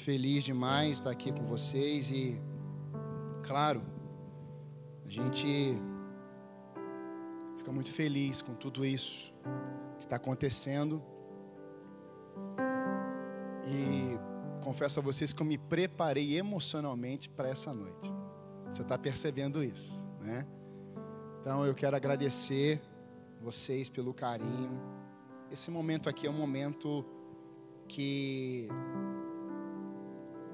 feliz demais estar aqui com vocês e, claro, a gente fica muito feliz com tudo isso que está acontecendo. E confesso a vocês que eu me preparei emocionalmente para essa noite. Você está percebendo isso, né? Então eu quero agradecer vocês pelo carinho. Esse momento aqui é um momento que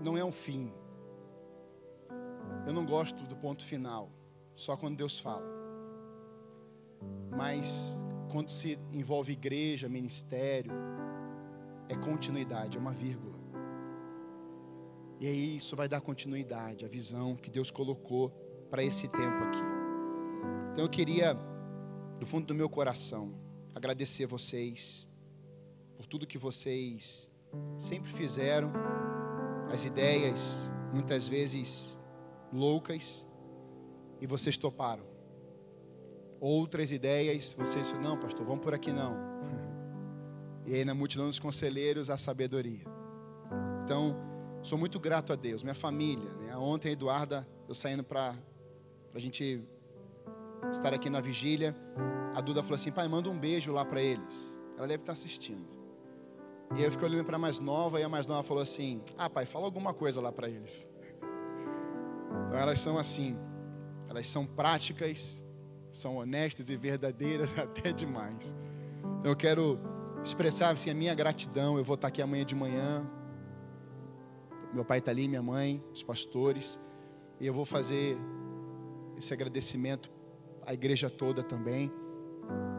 não é um fim. Eu não gosto do ponto final, só quando Deus fala. Mas quando se envolve igreja, ministério, é continuidade, é uma vírgula. E aí isso vai dar continuidade, a visão que Deus colocou para esse tempo aqui. Então eu queria, do fundo do meu coração, agradecer vocês por tudo que vocês sempre fizeram, as ideias muitas vezes loucas, e vocês toparam. Outras ideias, vocês não, pastor, vamos por aqui não. E aí na multidão dos conselheiros a sabedoria. Então, sou muito grato a Deus, minha família. Né? Ontem a Eduarda, eu saindo para a gente estar aqui na vigília, a Duda falou assim: pai, manda um beijo lá para eles. Ela deve estar assistindo. E eu fiquei olhando para a mais nova, e a mais nova falou assim: ah, pai, fala alguma coisa lá para eles. Então elas são assim, elas são práticas, são honestas e verdadeiras até demais. Então eu quero expressar assim, a minha gratidão. Eu vou estar aqui amanhã de manhã. Meu pai está ali, minha mãe, os pastores. E eu vou fazer esse agradecimento a igreja toda também.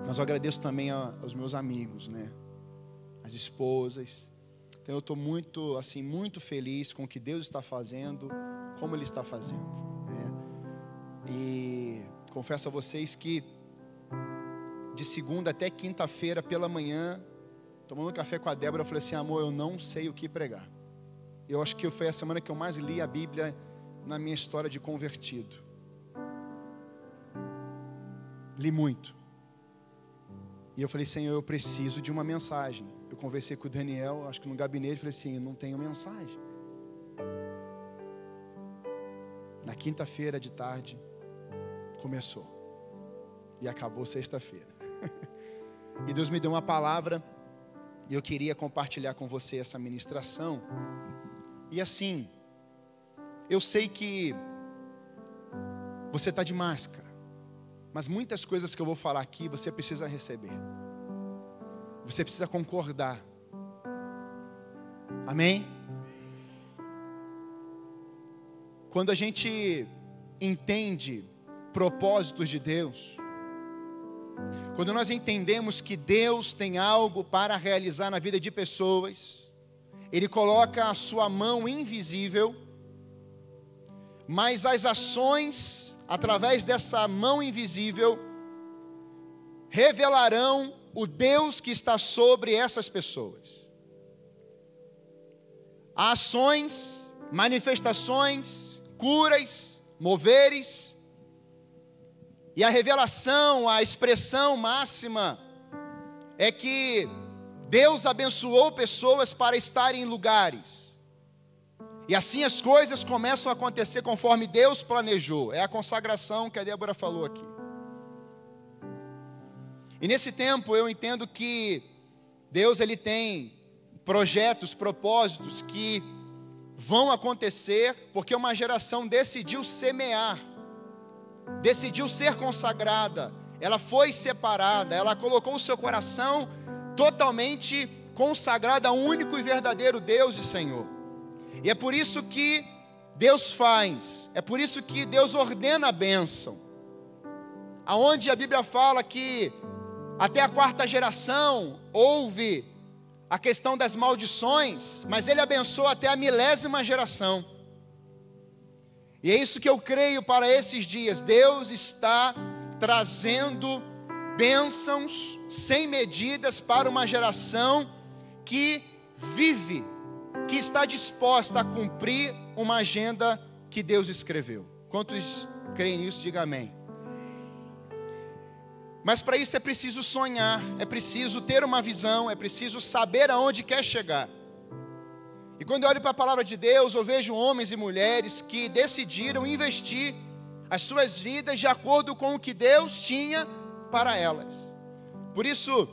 Mas eu agradeço também aos meus amigos, né? As esposas. Então eu estou muito, assim, muito feliz com o que Deus está fazendo, como Ele está fazendo. Né? E confesso a vocês que de segunda até quinta-feira pela manhã, tomando café com a Débora, eu falei assim, amor, eu não sei o que pregar. Eu acho que foi a semana que eu mais li a Bíblia na minha história de convertido. Li muito. E eu falei, Senhor, eu preciso de uma mensagem. Eu conversei com o Daniel, acho que no gabinete, falei assim: não tenho mensagem. Na quinta-feira de tarde, começou. E acabou sexta-feira. e Deus me deu uma palavra, e eu queria compartilhar com você essa ministração. E assim, eu sei que você está de máscara. Mas muitas coisas que eu vou falar aqui você precisa receber. Você precisa concordar. Amém? Quando a gente entende propósitos de Deus, quando nós entendemos que Deus tem algo para realizar na vida de pessoas, Ele coloca a sua mão invisível, mas as ações através dessa mão invisível, revelarão o Deus que está sobre essas pessoas. Ações, manifestações, curas, moveres, e a revelação, a expressão máxima é que Deus abençoou pessoas para estarem em lugares e assim as coisas começam a acontecer conforme Deus planejou. É a consagração que a Débora falou aqui. E nesse tempo eu entendo que Deus ele tem projetos, propósitos que vão acontecer porque uma geração decidiu semear, decidiu ser consagrada, ela foi separada, ela colocou o seu coração totalmente consagrado ao único e verdadeiro Deus e Senhor. E é por isso que Deus faz, é por isso que Deus ordena a bênção. Aonde a Bíblia fala que até a quarta geração houve a questão das maldições, mas ele abençoa até a milésima geração. E é isso que eu creio para esses dias. Deus está trazendo bênçãos sem medidas para uma geração que vive que está disposta a cumprir uma agenda que Deus escreveu. Quantos creem nisso, diga amém. Mas para isso é preciso sonhar, é preciso ter uma visão, é preciso saber aonde quer chegar. E quando eu olho para a palavra de Deus, eu vejo homens e mulheres que decidiram investir as suas vidas de acordo com o que Deus tinha para elas. Por isso,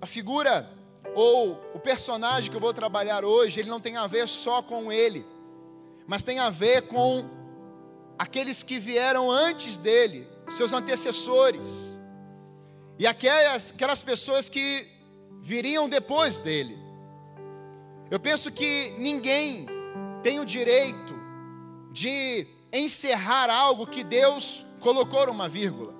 a figura ou o personagem que eu vou trabalhar hoje, ele não tem a ver só com ele, mas tem a ver com aqueles que vieram antes dele, seus antecessores, e aquelas, aquelas pessoas que viriam depois dele. Eu penso que ninguém tem o direito de encerrar algo que Deus colocou uma vírgula.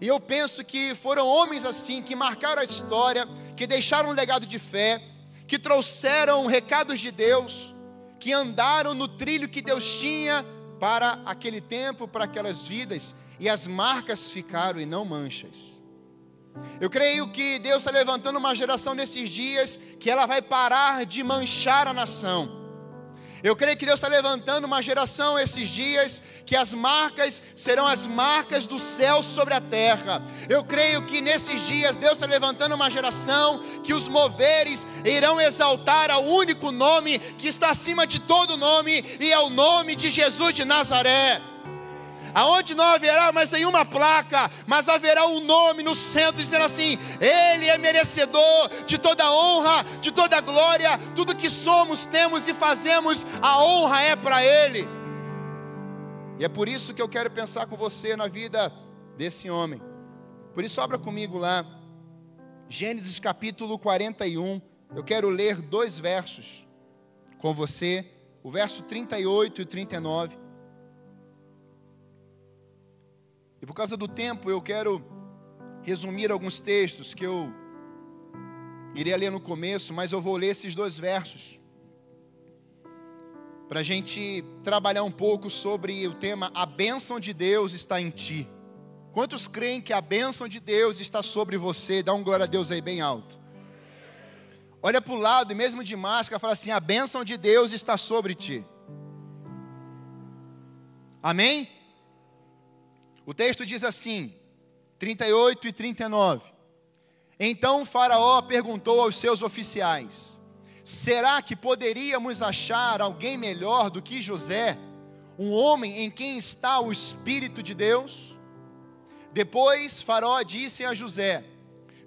E eu penso que foram homens assim que marcaram a história, que deixaram um legado de fé, que trouxeram recados de Deus, que andaram no trilho que Deus tinha para aquele tempo, para aquelas vidas, e as marcas ficaram e não manchas. Eu creio que Deus está levantando uma geração nesses dias que ela vai parar de manchar a nação. Eu creio que Deus está levantando uma geração esses dias que as marcas serão as marcas do céu sobre a terra. Eu creio que nesses dias Deus está levantando uma geração que os moveres irão exaltar ao único nome que está acima de todo nome e é o nome de Jesus de Nazaré aonde não haverá mais nenhuma placa, mas haverá um nome no centro dizendo assim: Ele é merecedor de toda honra, de toda glória, tudo que somos, temos e fazemos, a honra é para Ele. E é por isso que eu quero pensar com você na vida desse homem. Por isso, abra comigo lá, Gênesis capítulo 41. Eu quero ler dois versos com você, o verso 38 e 39. Por causa do tempo, eu quero resumir alguns textos que eu iria ler no começo, mas eu vou ler esses dois versos. Para a gente trabalhar um pouco sobre o tema A bênção de Deus está em ti. Quantos creem que a bênção de Deus está sobre você? Dá um glória a Deus aí bem alto. Olha para o lado e mesmo de máscara, fala assim: a bênção de Deus está sobre ti. Amém? O texto diz assim, 38 e 39. Então Faraó perguntou aos seus oficiais: Será que poderíamos achar alguém melhor do que José, um homem em quem está o Espírito de Deus? Depois Faraó disse a José: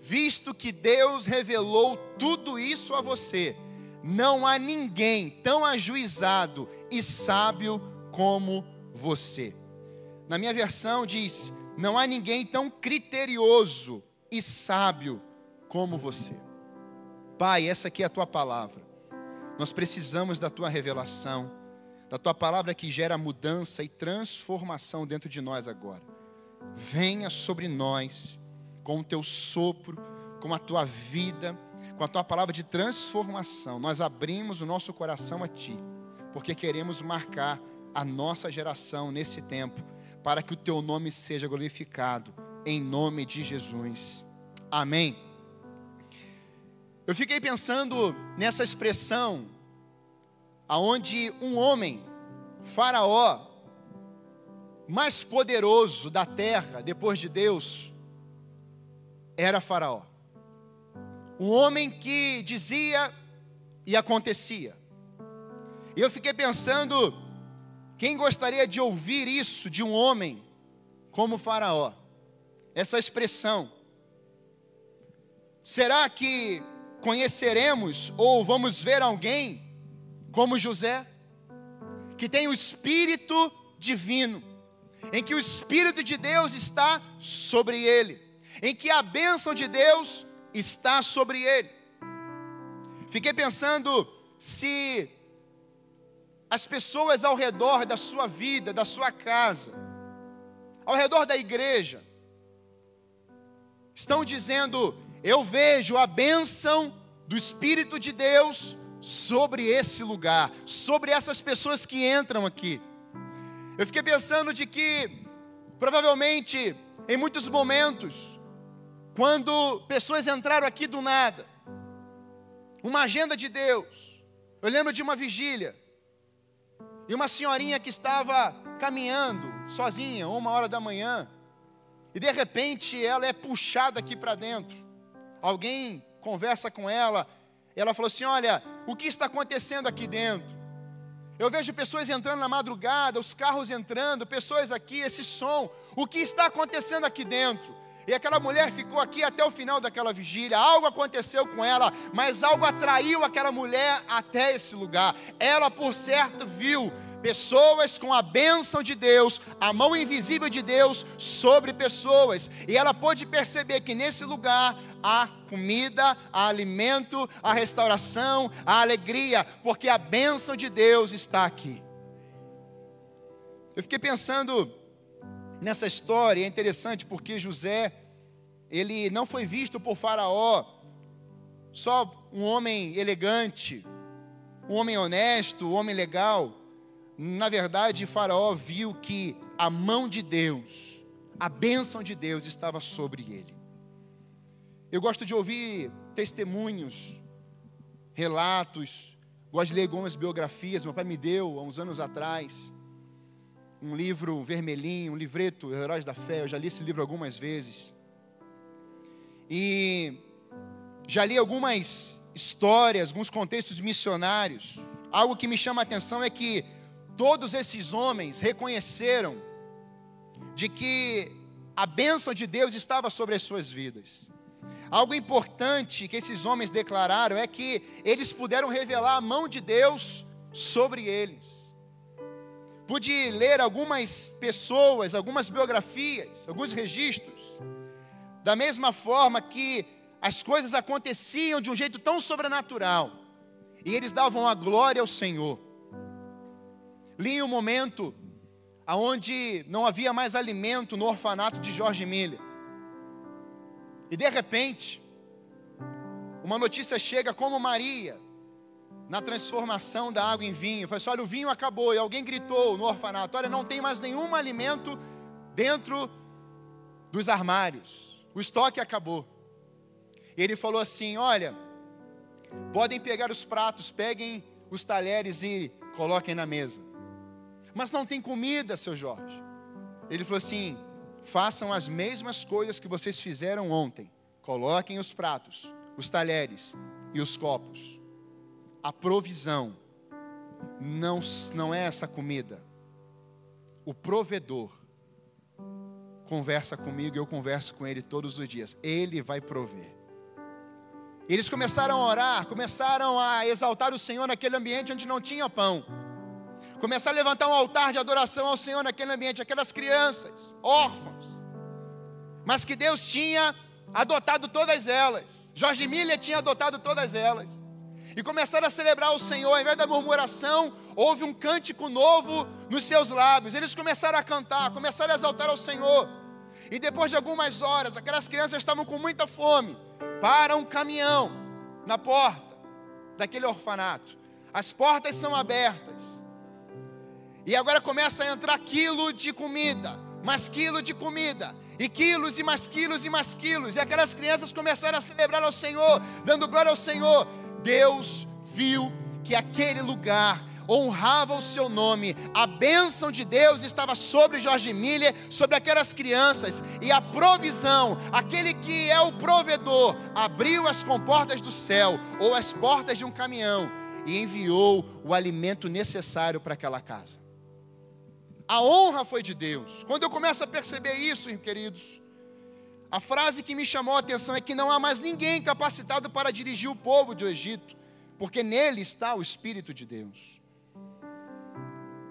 Visto que Deus revelou tudo isso a você, não há ninguém tão ajuizado e sábio como você. Na minha versão diz: Não há ninguém tão criterioso e sábio como você. Pai, essa aqui é a tua palavra. Nós precisamos da tua revelação, da tua palavra que gera mudança e transformação dentro de nós agora. Venha sobre nós com o teu sopro, com a tua vida, com a tua palavra de transformação. Nós abrimos o nosso coração a ti, porque queremos marcar a nossa geração nesse tempo para que o teu nome seja glorificado, em nome de Jesus. Amém. Eu fiquei pensando nessa expressão, aonde um homem, Faraó, mais poderoso da terra depois de Deus, era Faraó. Um homem que dizia e acontecia. E eu fiquei pensando quem gostaria de ouvir isso de um homem como Faraó? Essa expressão. Será que conheceremos ou vamos ver alguém como José, que tem o espírito divino, em que o espírito de Deus está sobre ele, em que a bênção de Deus está sobre ele? Fiquei pensando se as pessoas ao redor da sua vida, da sua casa, ao redor da igreja, estão dizendo: Eu vejo a bênção do Espírito de Deus sobre esse lugar, sobre essas pessoas que entram aqui. Eu fiquei pensando de que, provavelmente, em muitos momentos, quando pessoas entraram aqui do nada, uma agenda de Deus, eu lembro de uma vigília, e uma senhorinha que estava caminhando sozinha, uma hora da manhã, e de repente ela é puxada aqui para dentro. Alguém conversa com ela, ela falou assim: Olha, o que está acontecendo aqui dentro. Eu vejo pessoas entrando na madrugada, os carros entrando, pessoas aqui, esse som. O que está acontecendo aqui dentro? E aquela mulher ficou aqui até o final daquela vigília. Algo aconteceu com ela, mas algo atraiu aquela mulher até esse lugar. Ela, por certo, viu pessoas com a bênção de Deus, a mão invisível de Deus sobre pessoas. E ela pôde perceber que nesse lugar há comida, há alimento, há restauração, há alegria, porque a bênção de Deus está aqui. Eu fiquei pensando nessa história, é interessante porque José, ele não foi visto por Faraó, só um homem elegante, um homem honesto, um homem legal. Na verdade, Faraó viu que a mão de Deus, a bênção de Deus estava sobre ele. Eu gosto de ouvir testemunhos, relatos, gosto de ler algumas biografias. Meu pai me deu há uns anos atrás um livro vermelhinho, um livreto, Heróis da Fé. Eu já li esse livro algumas vezes. E já li algumas histórias, alguns contextos missionários. Algo que me chama a atenção é que todos esses homens reconheceram de que a bênção de Deus estava sobre as suas vidas. Algo importante que esses homens declararam é que eles puderam revelar a mão de Deus sobre eles pude ler algumas pessoas, algumas biografias, alguns registros, da mesma forma que as coisas aconteciam de um jeito tão sobrenatural, e eles davam a glória ao Senhor. Li um momento onde não havia mais alimento no orfanato de Jorge Miller, e de repente, uma notícia chega como Maria, na transformação da água em vinho. Falei assim: olha, o vinho acabou. E alguém gritou no orfanato: olha, não tem mais nenhum alimento dentro dos armários. O estoque acabou. E ele falou assim: olha, podem pegar os pratos, peguem os talheres e coloquem na mesa. Mas não tem comida, seu Jorge. Ele falou assim: façam as mesmas coisas que vocês fizeram ontem. Coloquem os pratos, os talheres e os copos a provisão não, não é essa comida. O provedor conversa comigo eu converso com ele todos os dias. Ele vai prover. Eles começaram a orar, começaram a exaltar o Senhor naquele ambiente onde não tinha pão. Começaram a levantar um altar de adoração ao Senhor naquele ambiente, aquelas crianças, órfãos, mas que Deus tinha adotado todas elas. Jorge Miller tinha adotado todas elas e começaram a celebrar o Senhor, ao invés da murmuração, houve um cântico novo nos seus lábios. Eles começaram a cantar, começaram a exaltar ao Senhor. E depois de algumas horas, aquelas crianças estavam com muita fome. Para um caminhão na porta daquele orfanato. As portas são abertas. E agora começa a entrar quilo de comida, mais quilo de comida, e quilos e mais quilos e mais quilos. E aquelas crianças começaram a celebrar ao Senhor, dando glória ao Senhor. Deus viu que aquele lugar honrava o seu nome, a bênção de Deus estava sobre Jorge Miller, sobre aquelas crianças, e a provisão, aquele que é o provedor, abriu as comportas do céu, ou as portas de um caminhão, e enviou o alimento necessário para aquela casa. A honra foi de Deus. Quando eu começo a perceber isso, queridos, a frase que me chamou a atenção é que não há mais ninguém capacitado para dirigir o povo do Egito, porque nele está o Espírito de Deus.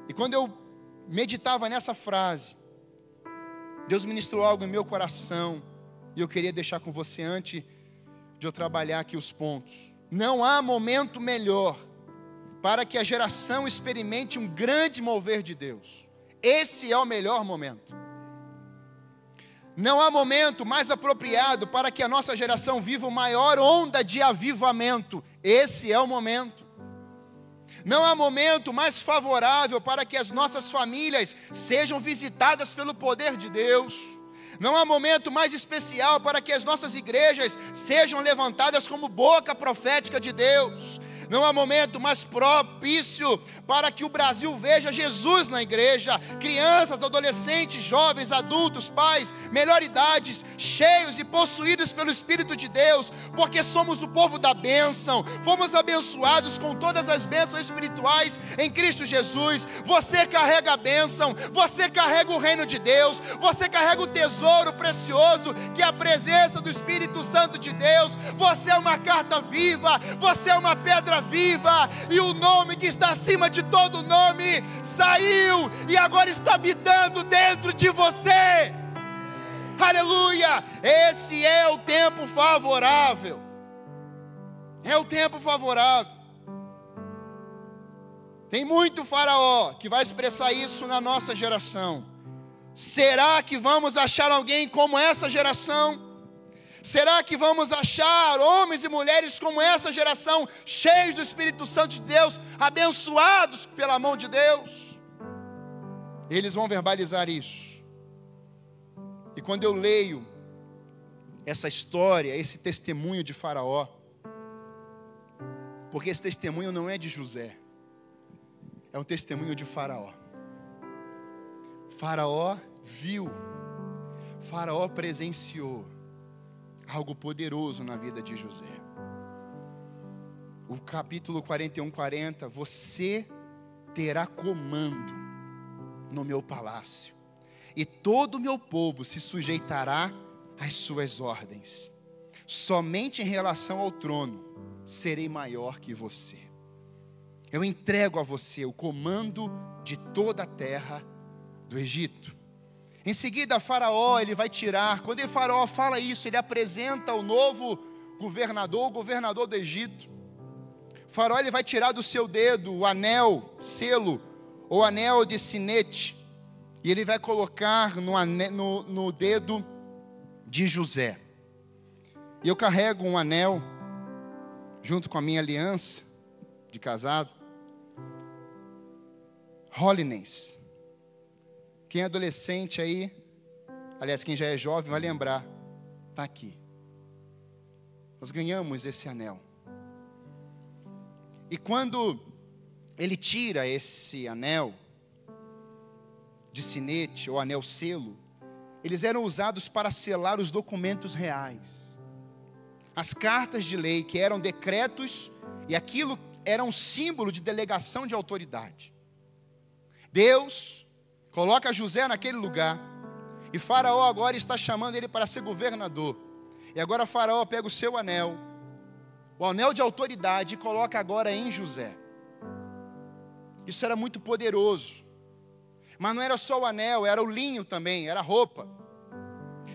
E quando eu meditava nessa frase, Deus ministrou algo em meu coração, e eu queria deixar com você antes de eu trabalhar aqui os pontos. Não há momento melhor para que a geração experimente um grande mover de Deus. Esse é o melhor momento. Não há momento mais apropriado para que a nossa geração viva uma maior onda de avivamento. Esse é o momento. Não há momento mais favorável para que as nossas famílias sejam visitadas pelo poder de Deus. Não há momento mais especial para que as nossas igrejas sejam levantadas como boca profética de Deus. Não há momento mais propício para que o Brasil veja Jesus na igreja. Crianças, adolescentes, jovens, adultos, pais, melhor idades, cheios e possuídos pelo Espírito de Deus, porque somos do povo da bênção. Fomos abençoados com todas as bênçãos espirituais em Cristo Jesus. Você carrega a bênção, você carrega o reino de Deus, você carrega o tesouro precioso que é a presença do Espírito Santo de Deus. Você é uma carta viva, você é uma pedra viva, e o nome que está acima de todo nome saiu e agora está habitando dentro de você. Aleluia! Esse é o tempo favorável. É o tempo favorável. Tem muito faraó que vai expressar isso na nossa geração. Será que vamos achar alguém como essa geração? Será que vamos achar homens e mulheres como essa geração, cheios do Espírito Santo de Deus, abençoados pela mão de Deus? Eles vão verbalizar isso. E quando eu leio essa história, esse testemunho de Faraó, porque esse testemunho não é de José, é um testemunho de Faraó. Faraó viu, Faraó presenciou algo poderoso na vida de José. O capítulo 41, 40, você terá comando no meu palácio, e todo o meu povo se sujeitará às suas ordens. Somente em relação ao trono serei maior que você. Eu entrego a você o comando de toda a terra do Egito. Em seguida, Faraó, ele vai tirar, quando Faraó fala isso, ele apresenta o novo governador, o governador do Egito. faraó ele vai tirar do seu dedo o anel, selo, ou anel de sinete, e ele vai colocar no, no, no dedo de José. E eu carrego um anel, junto com a minha aliança de casado, holiness, quem é adolescente aí, aliás, quem já é jovem, vai lembrar, está aqui. Nós ganhamos esse anel. E quando ele tira esse anel de sinete ou anel selo, eles eram usados para selar os documentos reais. As cartas de lei, que eram decretos, e aquilo era um símbolo de delegação de autoridade. Deus Coloca José naquele lugar. E Faraó agora está chamando ele para ser governador. E agora Faraó pega o seu anel, o anel de autoridade, e coloca agora em José. Isso era muito poderoso. Mas não era só o anel, era o linho também, era roupa.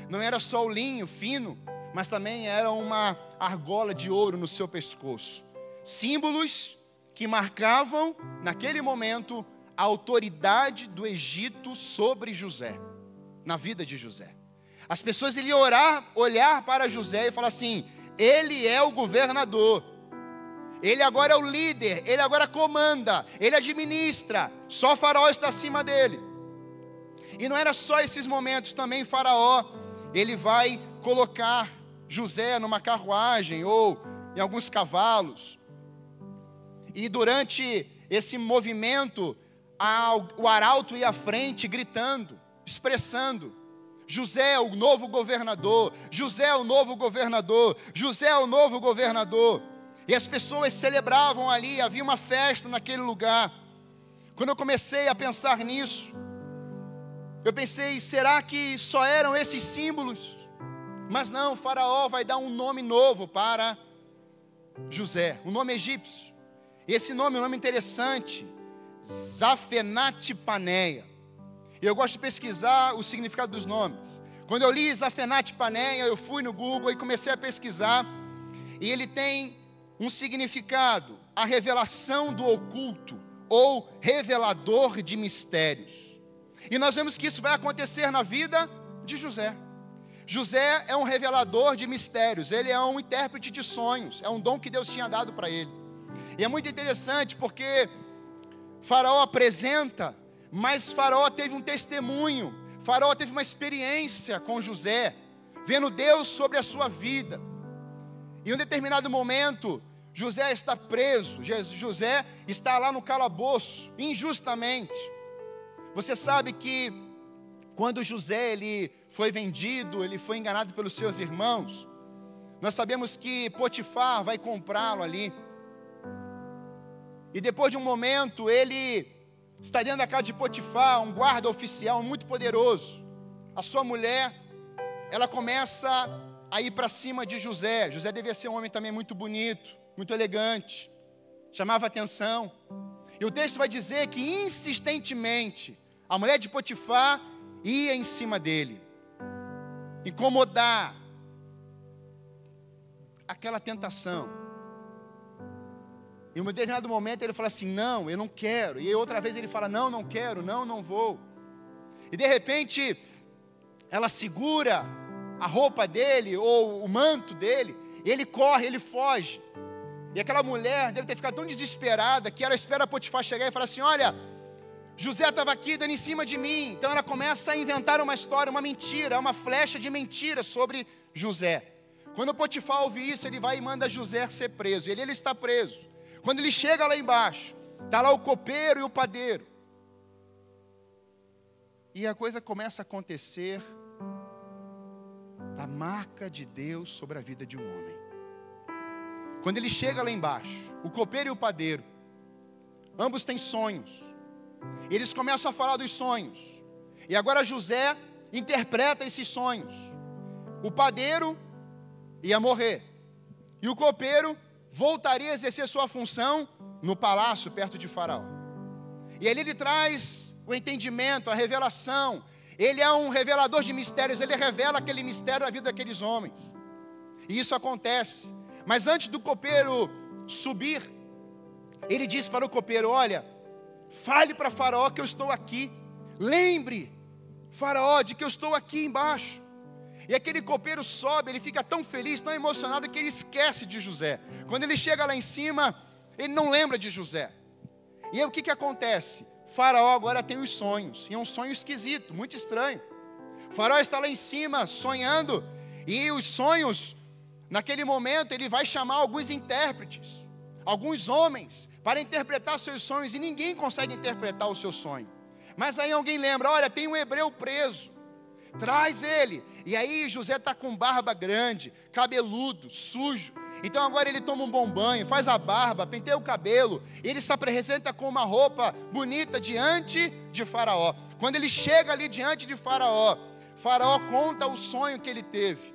Não era só o linho fino, mas também era uma argola de ouro no seu pescoço. Símbolos que marcavam, naquele momento, a autoridade do Egito sobre José, na vida de José. As pessoas iriam orar, olhar para José e falar assim: ele é o governador, ele agora é o líder, ele agora comanda, ele administra, só Faraó está acima dele. E não era só esses momentos, também Faraó, ele vai colocar José numa carruagem ou em alguns cavalos. E durante esse movimento, o arauto ia à frente gritando, expressando: José é o novo governador, José é o novo governador, José é o novo governador. E as pessoas celebravam ali, havia uma festa naquele lugar. Quando eu comecei a pensar nisso, eu pensei: será que só eram esses símbolos? Mas não, Faraó vai dar um nome novo para José, um nome egípcio. E esse nome é um nome interessante. Zafenat Paneia. E eu gosto de pesquisar o significado dos nomes. Quando eu li Zafenat Paneia, eu fui no Google e comecei a pesquisar. E ele tem um significado, a revelação do oculto ou revelador de mistérios. E nós vemos que isso vai acontecer na vida de José. José é um revelador de mistérios, ele é um intérprete de sonhos, é um dom que Deus tinha dado para ele. E é muito interessante porque Faraó apresenta, mas Faraó teve um testemunho, Faraó teve uma experiência com José, vendo Deus sobre a sua vida. Em um determinado momento, José está preso, José está lá no calabouço, injustamente. Você sabe que quando José ele foi vendido, ele foi enganado pelos seus irmãos. Nós sabemos que Potifar vai comprá-lo ali. E depois de um momento, ele está dentro da casa de Potifar, um guarda oficial muito poderoso. A sua mulher, ela começa a ir para cima de José. José devia ser um homem também muito bonito, muito elegante, chamava atenção. E o texto vai dizer que insistentemente a mulher de Potifar ia em cima dele, incomodar aquela tentação. Em um determinado momento ele fala assim: Não, eu não quero. E outra vez ele fala: Não, não quero, não, não vou. E de repente, ela segura a roupa dele ou o manto dele, ele corre, ele foge. E aquela mulher deve ter ficado tão desesperada que ela espera Potifar chegar e fala assim: Olha, José estava aqui dando em cima de mim. Então ela começa a inventar uma história, uma mentira, uma flecha de mentira sobre José. Quando Potifar ouve isso, ele vai e manda José ser preso. Ele, ele está preso. Quando ele chega lá embaixo, está lá o copeiro e o padeiro. E a coisa começa a acontecer a marca de Deus sobre a vida de um homem. Quando ele chega lá embaixo, o copeiro e o padeiro, ambos têm sonhos. Eles começam a falar dos sonhos. E agora José interpreta esses sonhos. O padeiro ia morrer. E o copeiro voltaria a exercer sua função no palácio perto de Faraó. E ali ele traz o entendimento, a revelação. Ele é um revelador de mistérios, ele revela aquele mistério na vida daqueles homens. E isso acontece. Mas antes do copeiro subir, ele disse para o copeiro: Olha, fale para Faraó que eu estou aqui. Lembre, Faraó, de que eu estou aqui embaixo. E aquele copeiro sobe, ele fica tão feliz, tão emocionado, que ele esquece de José. Quando ele chega lá em cima, ele não lembra de José. E aí o que, que acontece? Faraó agora tem os sonhos, e é um sonho esquisito, muito estranho. faraó está lá em cima, sonhando, e os sonhos, naquele momento, ele vai chamar alguns intérpretes, alguns homens, para interpretar seus sonhos, e ninguém consegue interpretar o seu sonho. Mas aí alguém lembra: olha, tem um hebreu preso, traz ele. E aí José está com barba grande, cabeludo, sujo. Então agora ele toma um bom banho, faz a barba, penteia o cabelo, ele se apresenta com uma roupa bonita diante de Faraó. Quando ele chega ali diante de Faraó, Faraó conta o sonho que ele teve.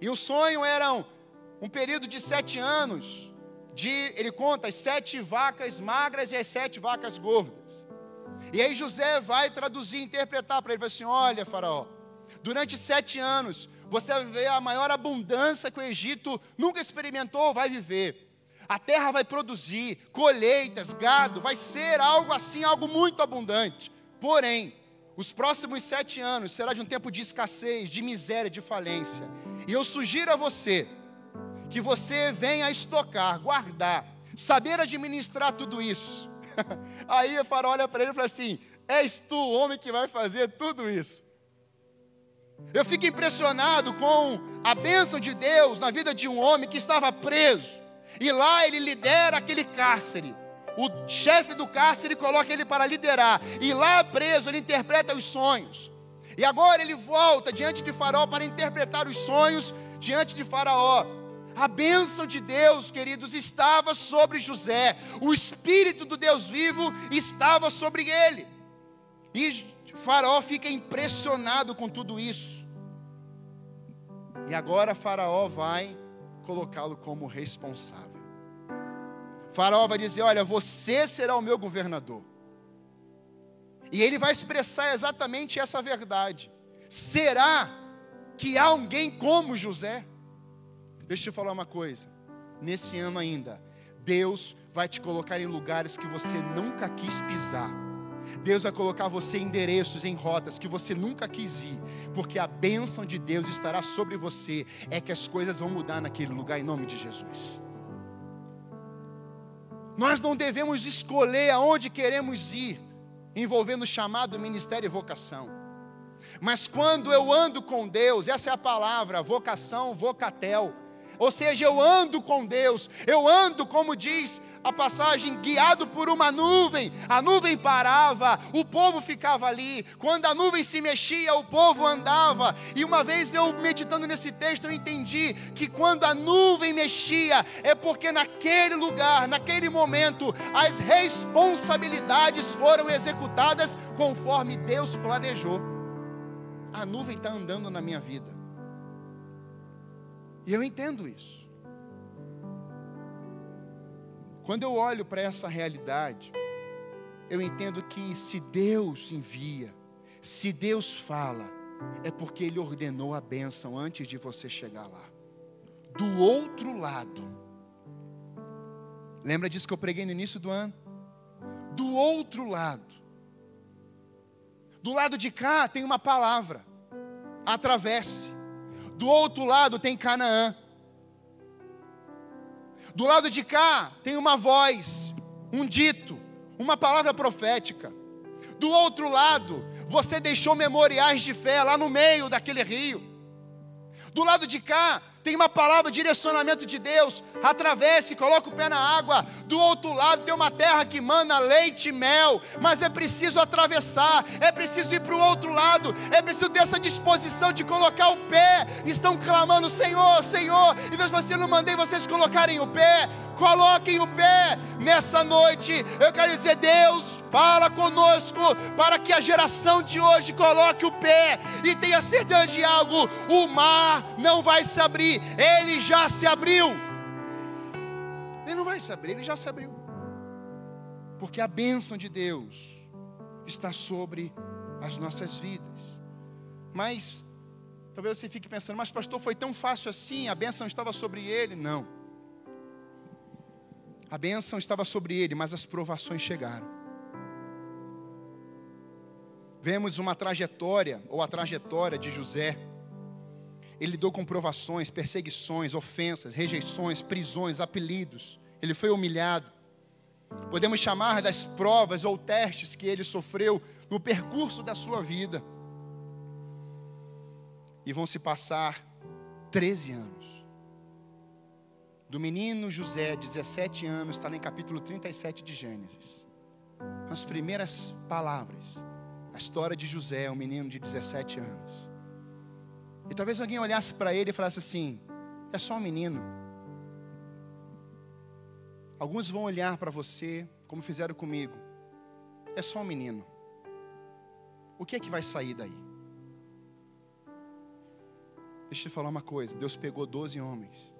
E o sonho era um, um período de sete anos. De, ele conta as sete vacas magras e as sete vacas gordas. E aí José vai traduzir, interpretar para ele, vai assim: olha, Faraó, durante sete anos, você vai viver a maior abundância que o Egito nunca experimentou, vai viver. A terra vai produzir colheitas, gado, vai ser algo assim, algo muito abundante. Porém, os próximos sete anos será de um tempo de escassez, de miséria, de falência. E eu sugiro a você que você venha estocar, guardar, saber administrar tudo isso. Aí o faraó olha para ele e fala assim: És tu o homem que vai fazer tudo isso. Eu fico impressionado com a bênção de Deus na vida de um homem que estava preso. E lá ele lidera aquele cárcere. O chefe do cárcere coloca ele para liderar. E lá preso ele interpreta os sonhos. E agora ele volta diante de Faraó para interpretar os sonhos diante de Faraó. A bênção de Deus, queridos, estava sobre José. O espírito do Deus vivo estava sobre ele. E Faraó fica impressionado com tudo isso. E agora Faraó vai colocá-lo como responsável. Faraó vai dizer: Olha, você será o meu governador. E ele vai expressar exatamente essa verdade. Será que há alguém como José? Deixa eu falar uma coisa. Nesse ano ainda, Deus vai te colocar em lugares que você nunca quis pisar Deus vai colocar você em endereços, em rotas que você nunca quis ir, porque a bênção de Deus estará sobre você, é que as coisas vão mudar naquele lugar em nome de Jesus. Nós não devemos escolher aonde queremos ir, envolvendo chamado, ministério e vocação. Mas quando eu ando com Deus, essa é a palavra, vocação, vocatel. Ou seja, eu ando com Deus, eu ando, como diz a passagem, guiado por uma nuvem. A nuvem parava, o povo ficava ali. Quando a nuvem se mexia, o povo andava. E uma vez eu meditando nesse texto, eu entendi que quando a nuvem mexia, é porque naquele lugar, naquele momento, as responsabilidades foram executadas conforme Deus planejou. A nuvem está andando na minha vida. E eu entendo isso. Quando eu olho para essa realidade, eu entendo que se Deus envia, se Deus fala, é porque Ele ordenou a bênção antes de você chegar lá. Do outro lado, lembra disso que eu preguei no início do ano? Do outro lado, do lado de cá tem uma palavra, atravesse. Do outro lado tem Canaã. Do lado de cá tem uma voz, um dito, uma palavra profética. Do outro lado, você deixou memoriais de fé lá no meio daquele rio. Do lado de cá, tem uma palavra, direcionamento de Deus. Atravesse, coloca o pé na água. Do outro lado tem uma terra que mana leite e mel. Mas é preciso atravessar, é preciso ir para o outro lado, é preciso ter essa disposição de colocar o pé. Estão clamando, Senhor, Senhor. E Deus, você não mandei vocês colocarem o pé. Coloquem o pé nessa noite. Eu quero dizer, Deus, fala conosco para que a geração de hoje coloque o pé e tenha certeza de algo: o mar não vai se abrir, ele já se abriu. Ele não vai se abrir, ele já se abriu. Porque a bênção de Deus está sobre as nossas vidas. Mas talvez você fique pensando, mas pastor, foi tão fácil assim, a bênção estava sobre ele. Não. A bênção estava sobre ele, mas as provações chegaram. Vemos uma trajetória, ou a trajetória de José. Ele lidou com provações, perseguições, ofensas, rejeições, prisões, apelidos. Ele foi humilhado. Podemos chamar das provas ou testes que ele sofreu no percurso da sua vida. E vão se passar 13 anos do menino José, 17 anos, está em capítulo 37 de Gênesis. As primeiras palavras, a história de José, um menino de 17 anos. E talvez alguém olhasse para ele e falasse assim: é só um menino. Alguns vão olhar para você, como fizeram comigo, é só um menino. O que é que vai sair daí? Deixa eu te falar uma coisa: Deus pegou 12 homens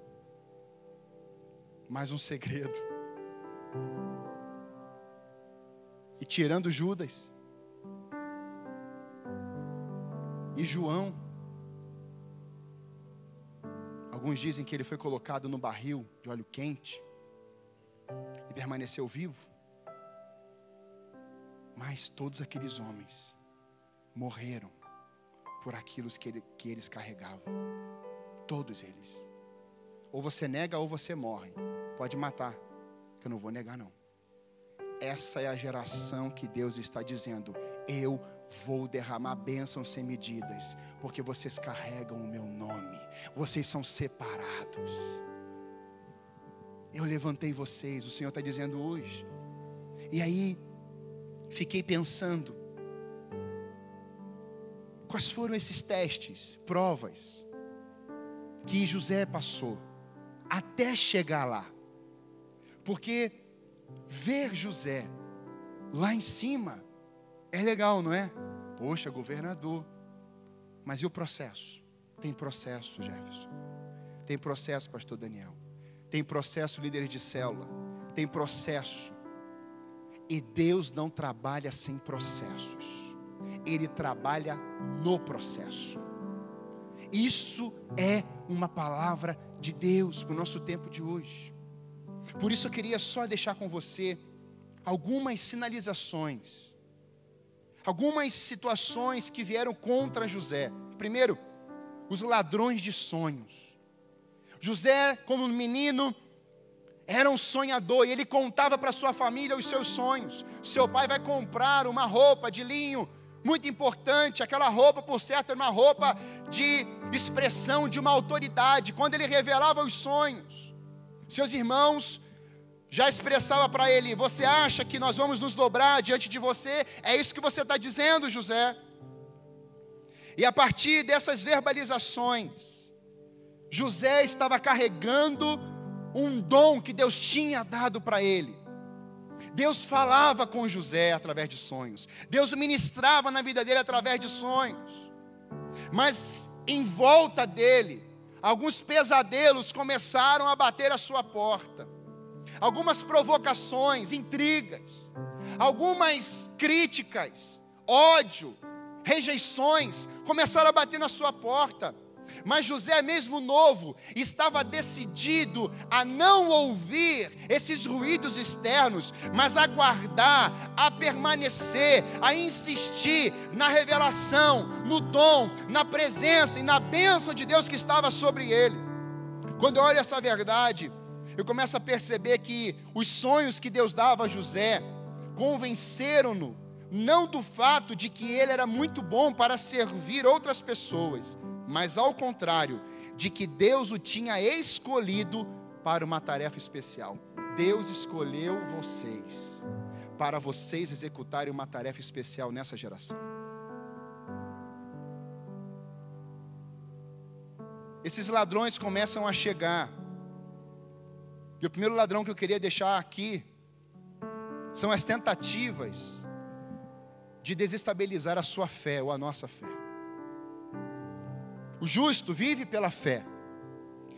mais um segredo. E tirando Judas e João, alguns dizem que ele foi colocado no barril de óleo quente e permaneceu vivo. Mas todos aqueles homens morreram por aquilo que, ele, que eles carregavam. Todos eles. Ou você nega ou você morre. Pode matar, que eu não vou negar não. Essa é a geração que Deus está dizendo: eu vou derramar bênçãos sem medidas, porque vocês carregam o meu nome, vocês são separados. Eu levantei vocês, o Senhor está dizendo hoje. E aí, fiquei pensando, quais foram esses testes, provas, que José passou até chegar lá. Porque ver José lá em cima é legal, não é? Poxa, governador. Mas e o processo? Tem processo, Jefferson. Tem processo, pastor Daniel. Tem processo, líderes de célula. Tem processo. E Deus não trabalha sem processos. Ele trabalha no processo. Isso é uma palavra de Deus para o nosso tempo de hoje. Por isso eu queria só deixar com você algumas sinalizações, algumas situações que vieram contra José. Primeiro, os ladrões de sonhos. José, como menino, era um sonhador e ele contava para sua família os seus sonhos. Seu pai vai comprar uma roupa de linho muito importante. Aquela roupa, por certo, era uma roupa de expressão de uma autoridade. Quando ele revelava os sonhos, seus irmãos já expressava para ele: Você acha que nós vamos nos dobrar diante de você? É isso que você está dizendo, José. E a partir dessas verbalizações, José estava carregando um dom que Deus tinha dado para ele. Deus falava com José através de sonhos. Deus ministrava na vida dele através de sonhos. Mas em volta dele, alguns pesadelos começaram a bater a sua porta. Algumas provocações, intrigas, algumas críticas, ódio, rejeições começaram a bater na sua porta. Mas José, mesmo novo, estava decidido a não ouvir esses ruídos externos, mas a guardar, a permanecer, a insistir na revelação, no dom, na presença e na bênção de Deus que estava sobre ele. Quando eu olho essa verdade, eu começo a perceber que os sonhos que Deus dava a José convenceram-no, não do fato de que ele era muito bom para servir outras pessoas, mas ao contrário, de que Deus o tinha escolhido para uma tarefa especial. Deus escolheu vocês para vocês executarem uma tarefa especial nessa geração. Esses ladrões começam a chegar. E o primeiro ladrão que eu queria deixar aqui são as tentativas de desestabilizar a sua fé ou a nossa fé. O justo vive pela fé.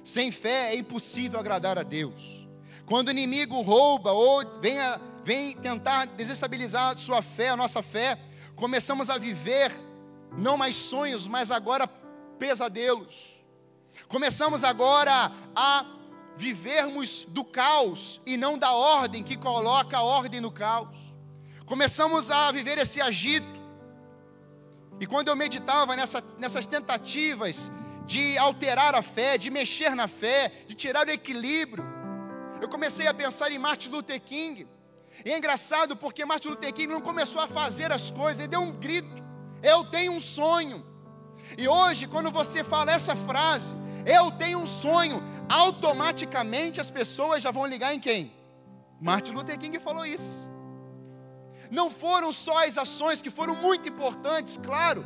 Sem fé é impossível agradar a Deus. Quando o inimigo rouba ou vem, a, vem tentar desestabilizar a sua fé, a nossa fé, começamos a viver não mais sonhos, mas agora pesadelos. Começamos agora a vivermos do caos e não da ordem que coloca a ordem no caos. Começamos a viver esse agito e quando eu meditava nessa, nessas tentativas de alterar a fé, de mexer na fé, de tirar o equilíbrio, eu comecei a pensar em Martin Luther King. E é engraçado porque Martin Luther King não começou a fazer as coisas, ele deu um grito: Eu tenho um sonho. E hoje, quando você fala essa frase, eu tenho um sonho, automaticamente as pessoas já vão ligar em quem? Martin Luther King falou isso não foram só as ações que foram muito importantes, claro,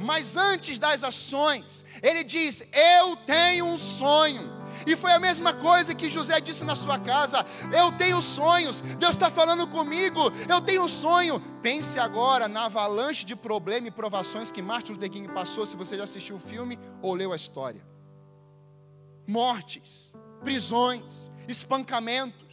mas antes das ações, ele diz: Eu tenho um sonho. E foi a mesma coisa que José disse na sua casa: Eu tenho sonhos, Deus está falando comigo, eu tenho um sonho. Pense agora na avalanche de problemas e provações que Martin Luther King passou, se você já assistiu o filme ou leu a história: mortes, prisões, espancamentos.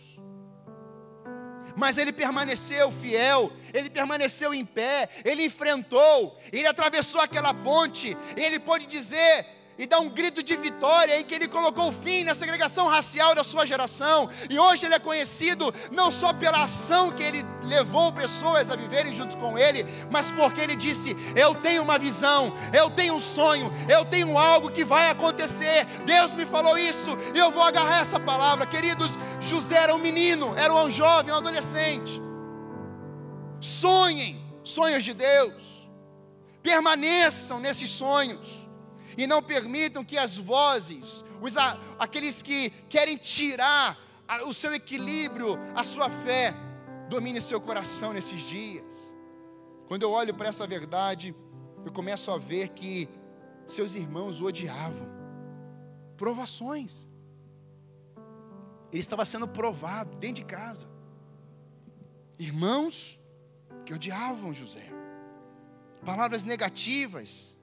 Mas ele permaneceu fiel, ele permaneceu em pé, ele enfrentou, ele atravessou aquela ponte, ele pôde dizer: e dá um grito de vitória em que ele colocou fim na segregação racial da sua geração. E hoje ele é conhecido não só pela ação que ele levou pessoas a viverem junto com ele, mas porque ele disse: Eu tenho uma visão, eu tenho um sonho, eu tenho algo que vai acontecer. Deus me falou isso e eu vou agarrar essa palavra. Queridos, José era um menino, era um jovem, um adolescente. Sonhem sonhos de Deus, permaneçam nesses sonhos e não permitam que as vozes, os, aqueles que querem tirar o seu equilíbrio, a sua fé, domine seu coração nesses dias. Quando eu olho para essa verdade, eu começo a ver que seus irmãos o odiavam. Provações. Ele estava sendo provado dentro de casa. Irmãos que odiavam José. Palavras negativas,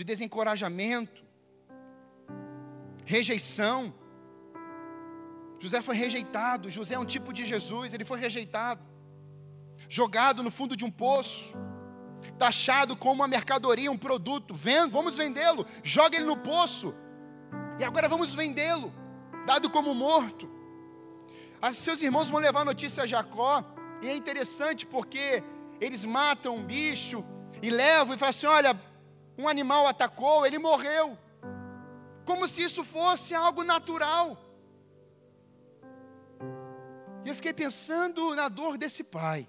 de desencorajamento, rejeição. José foi rejeitado. José é um tipo de Jesus, ele foi rejeitado, jogado no fundo de um poço, taxado como uma mercadoria, um produto. Vendo, vamos vendê-lo, joga ele no poço, e agora vamos vendê-lo, dado como morto. As seus irmãos vão levar a notícia a Jacó, e é interessante porque eles matam um bicho e levam e falam assim: olha, um animal atacou, ele morreu. Como se isso fosse algo natural. E eu fiquei pensando na dor desse pai.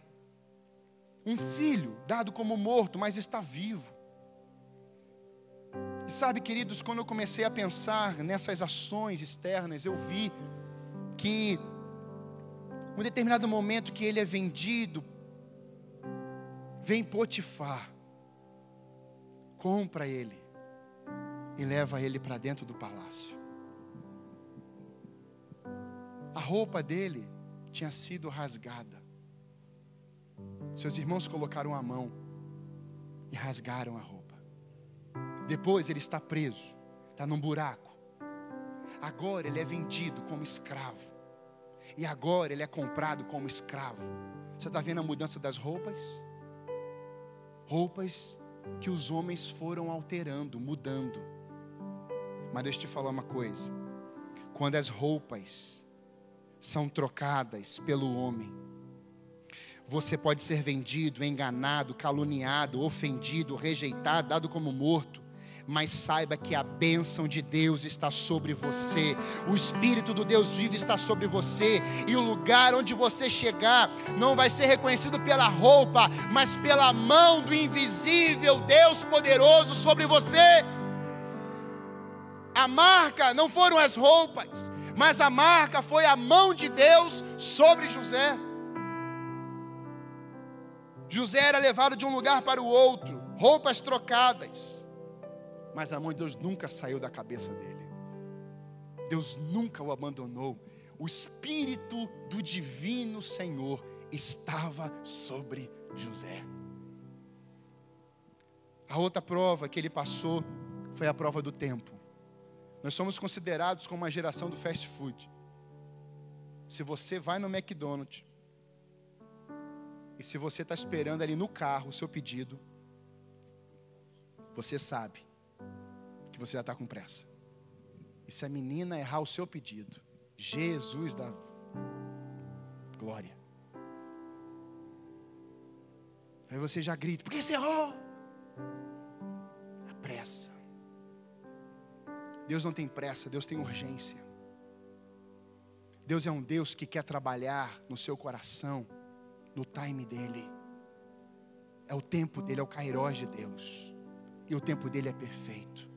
um filho dado como morto, mas está vivo. E sabe, queridos, quando eu comecei a pensar nessas ações externas, eu vi que um determinado momento que ele é vendido, vem Potifar, compra ele e leva ele para dentro do palácio. A roupa dele tinha sido rasgada. Seus irmãos colocaram a mão e rasgaram a roupa. Depois ele está preso, está num buraco. Agora ele é vendido como escravo. E agora ele é comprado como escravo. Você está vendo a mudança das roupas? Roupas que os homens foram alterando, mudando. Mas deixa eu te falar uma coisa: quando as roupas são trocadas pelo homem, você pode ser vendido, enganado, caluniado, ofendido, rejeitado, dado como morto. Mas saiba que a bênção de Deus está sobre você, o Espírito do Deus vivo está sobre você, e o lugar onde você chegar não vai ser reconhecido pela roupa, mas pela mão do invisível Deus poderoso sobre você. A marca não foram as roupas, mas a marca foi a mão de Deus sobre José. José era levado de um lugar para o outro, roupas trocadas, mas a mão de Deus nunca saiu da cabeça dele. Deus nunca o abandonou. O Espírito do Divino Senhor estava sobre José. A outra prova que ele passou foi a prova do tempo. Nós somos considerados como uma geração do fast food. Se você vai no McDonald's, e se você está esperando ali no carro o seu pedido, você sabe você já está com pressa. E se a menina errar o seu pedido, Jesus da glória. Aí você já grita, por que você errou? A pressa. Deus não tem pressa, Deus tem urgência. Deus é um Deus que quer trabalhar no seu coração no time dele. É o tempo dele, é o kairós de Deus. E o tempo dele é perfeito.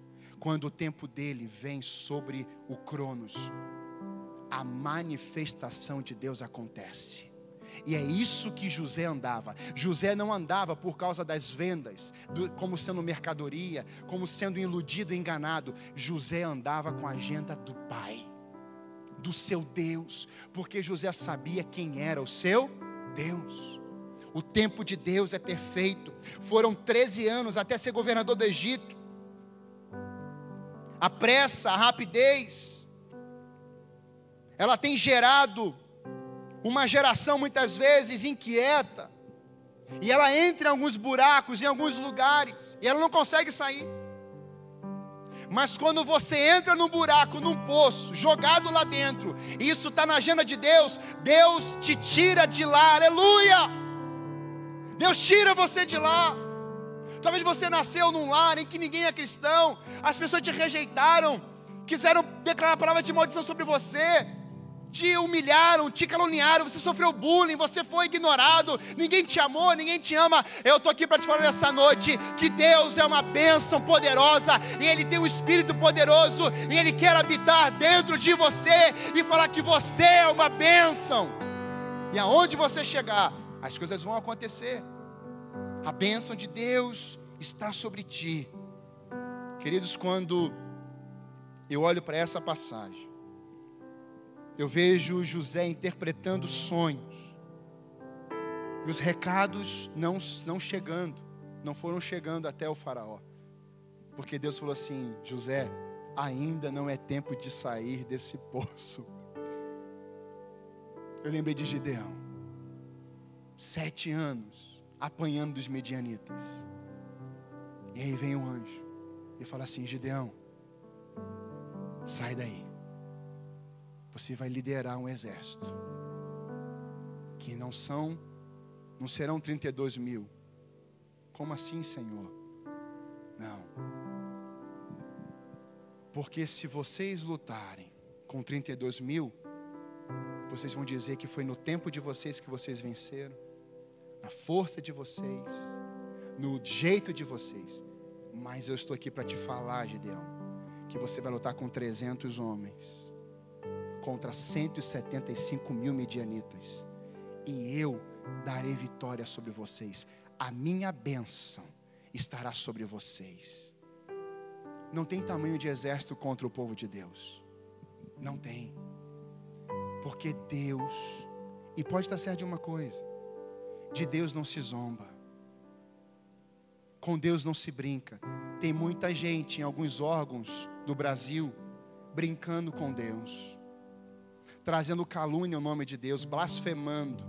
Quando o tempo dele vem sobre o Cronos, a manifestação de Deus acontece. E é isso que José andava. José não andava por causa das vendas, do, como sendo mercadoria, como sendo iludido, enganado. José andava com a agenda do Pai, do seu Deus, porque José sabia quem era o seu Deus. O tempo de Deus é perfeito. Foram 13 anos até ser governador do Egito. A pressa, a rapidez, ela tem gerado uma geração muitas vezes inquieta. E ela entra em alguns buracos, em alguns lugares, e ela não consegue sair. Mas quando você entra num buraco, num poço, jogado lá dentro, e isso está na agenda de Deus, Deus te tira de lá, aleluia! Deus tira você de lá. Talvez você nasceu num lar em que ninguém é cristão, as pessoas te rejeitaram, quiseram declarar a palavra de maldição sobre você, te humilharam, te caluniaram, você sofreu bullying, você foi ignorado, ninguém te amou, ninguém te ama. Eu estou aqui para te falar nessa noite que Deus é uma bênção poderosa e Ele tem um Espírito poderoso e Ele quer habitar dentro de você e falar que você é uma bênção. E aonde você chegar, as coisas vão acontecer. A bênção de Deus está sobre ti. Queridos, quando eu olho para essa passagem, eu vejo José interpretando sonhos. E os recados não, não chegando, não foram chegando até o Faraó. Porque Deus falou assim: José, ainda não é tempo de sair desse poço. Eu lembrei de Gideão, sete anos apanhando dos medianitas. E aí vem um anjo e fala assim: Gideão, sai daí você vai liderar um exército que não são, não serão 32 mil. Como assim, Senhor? Não. Porque se vocês lutarem com 32 mil, vocês vão dizer que foi no tempo de vocês que vocês venceram. Na força de vocês, no jeito de vocês. Mas eu estou aqui para te falar, Gideão, que você vai lutar com 300 homens contra 175 mil medianitas. E eu darei vitória sobre vocês. A minha bênção estará sobre vocês. Não tem tamanho de exército contra o povo de Deus. Não tem. Porque Deus, e pode estar certo de uma coisa: de Deus não se zomba. Com Deus não se brinca. Tem muita gente em alguns órgãos do Brasil brincando com Deus, trazendo calúnia ao nome de Deus, blasfemando.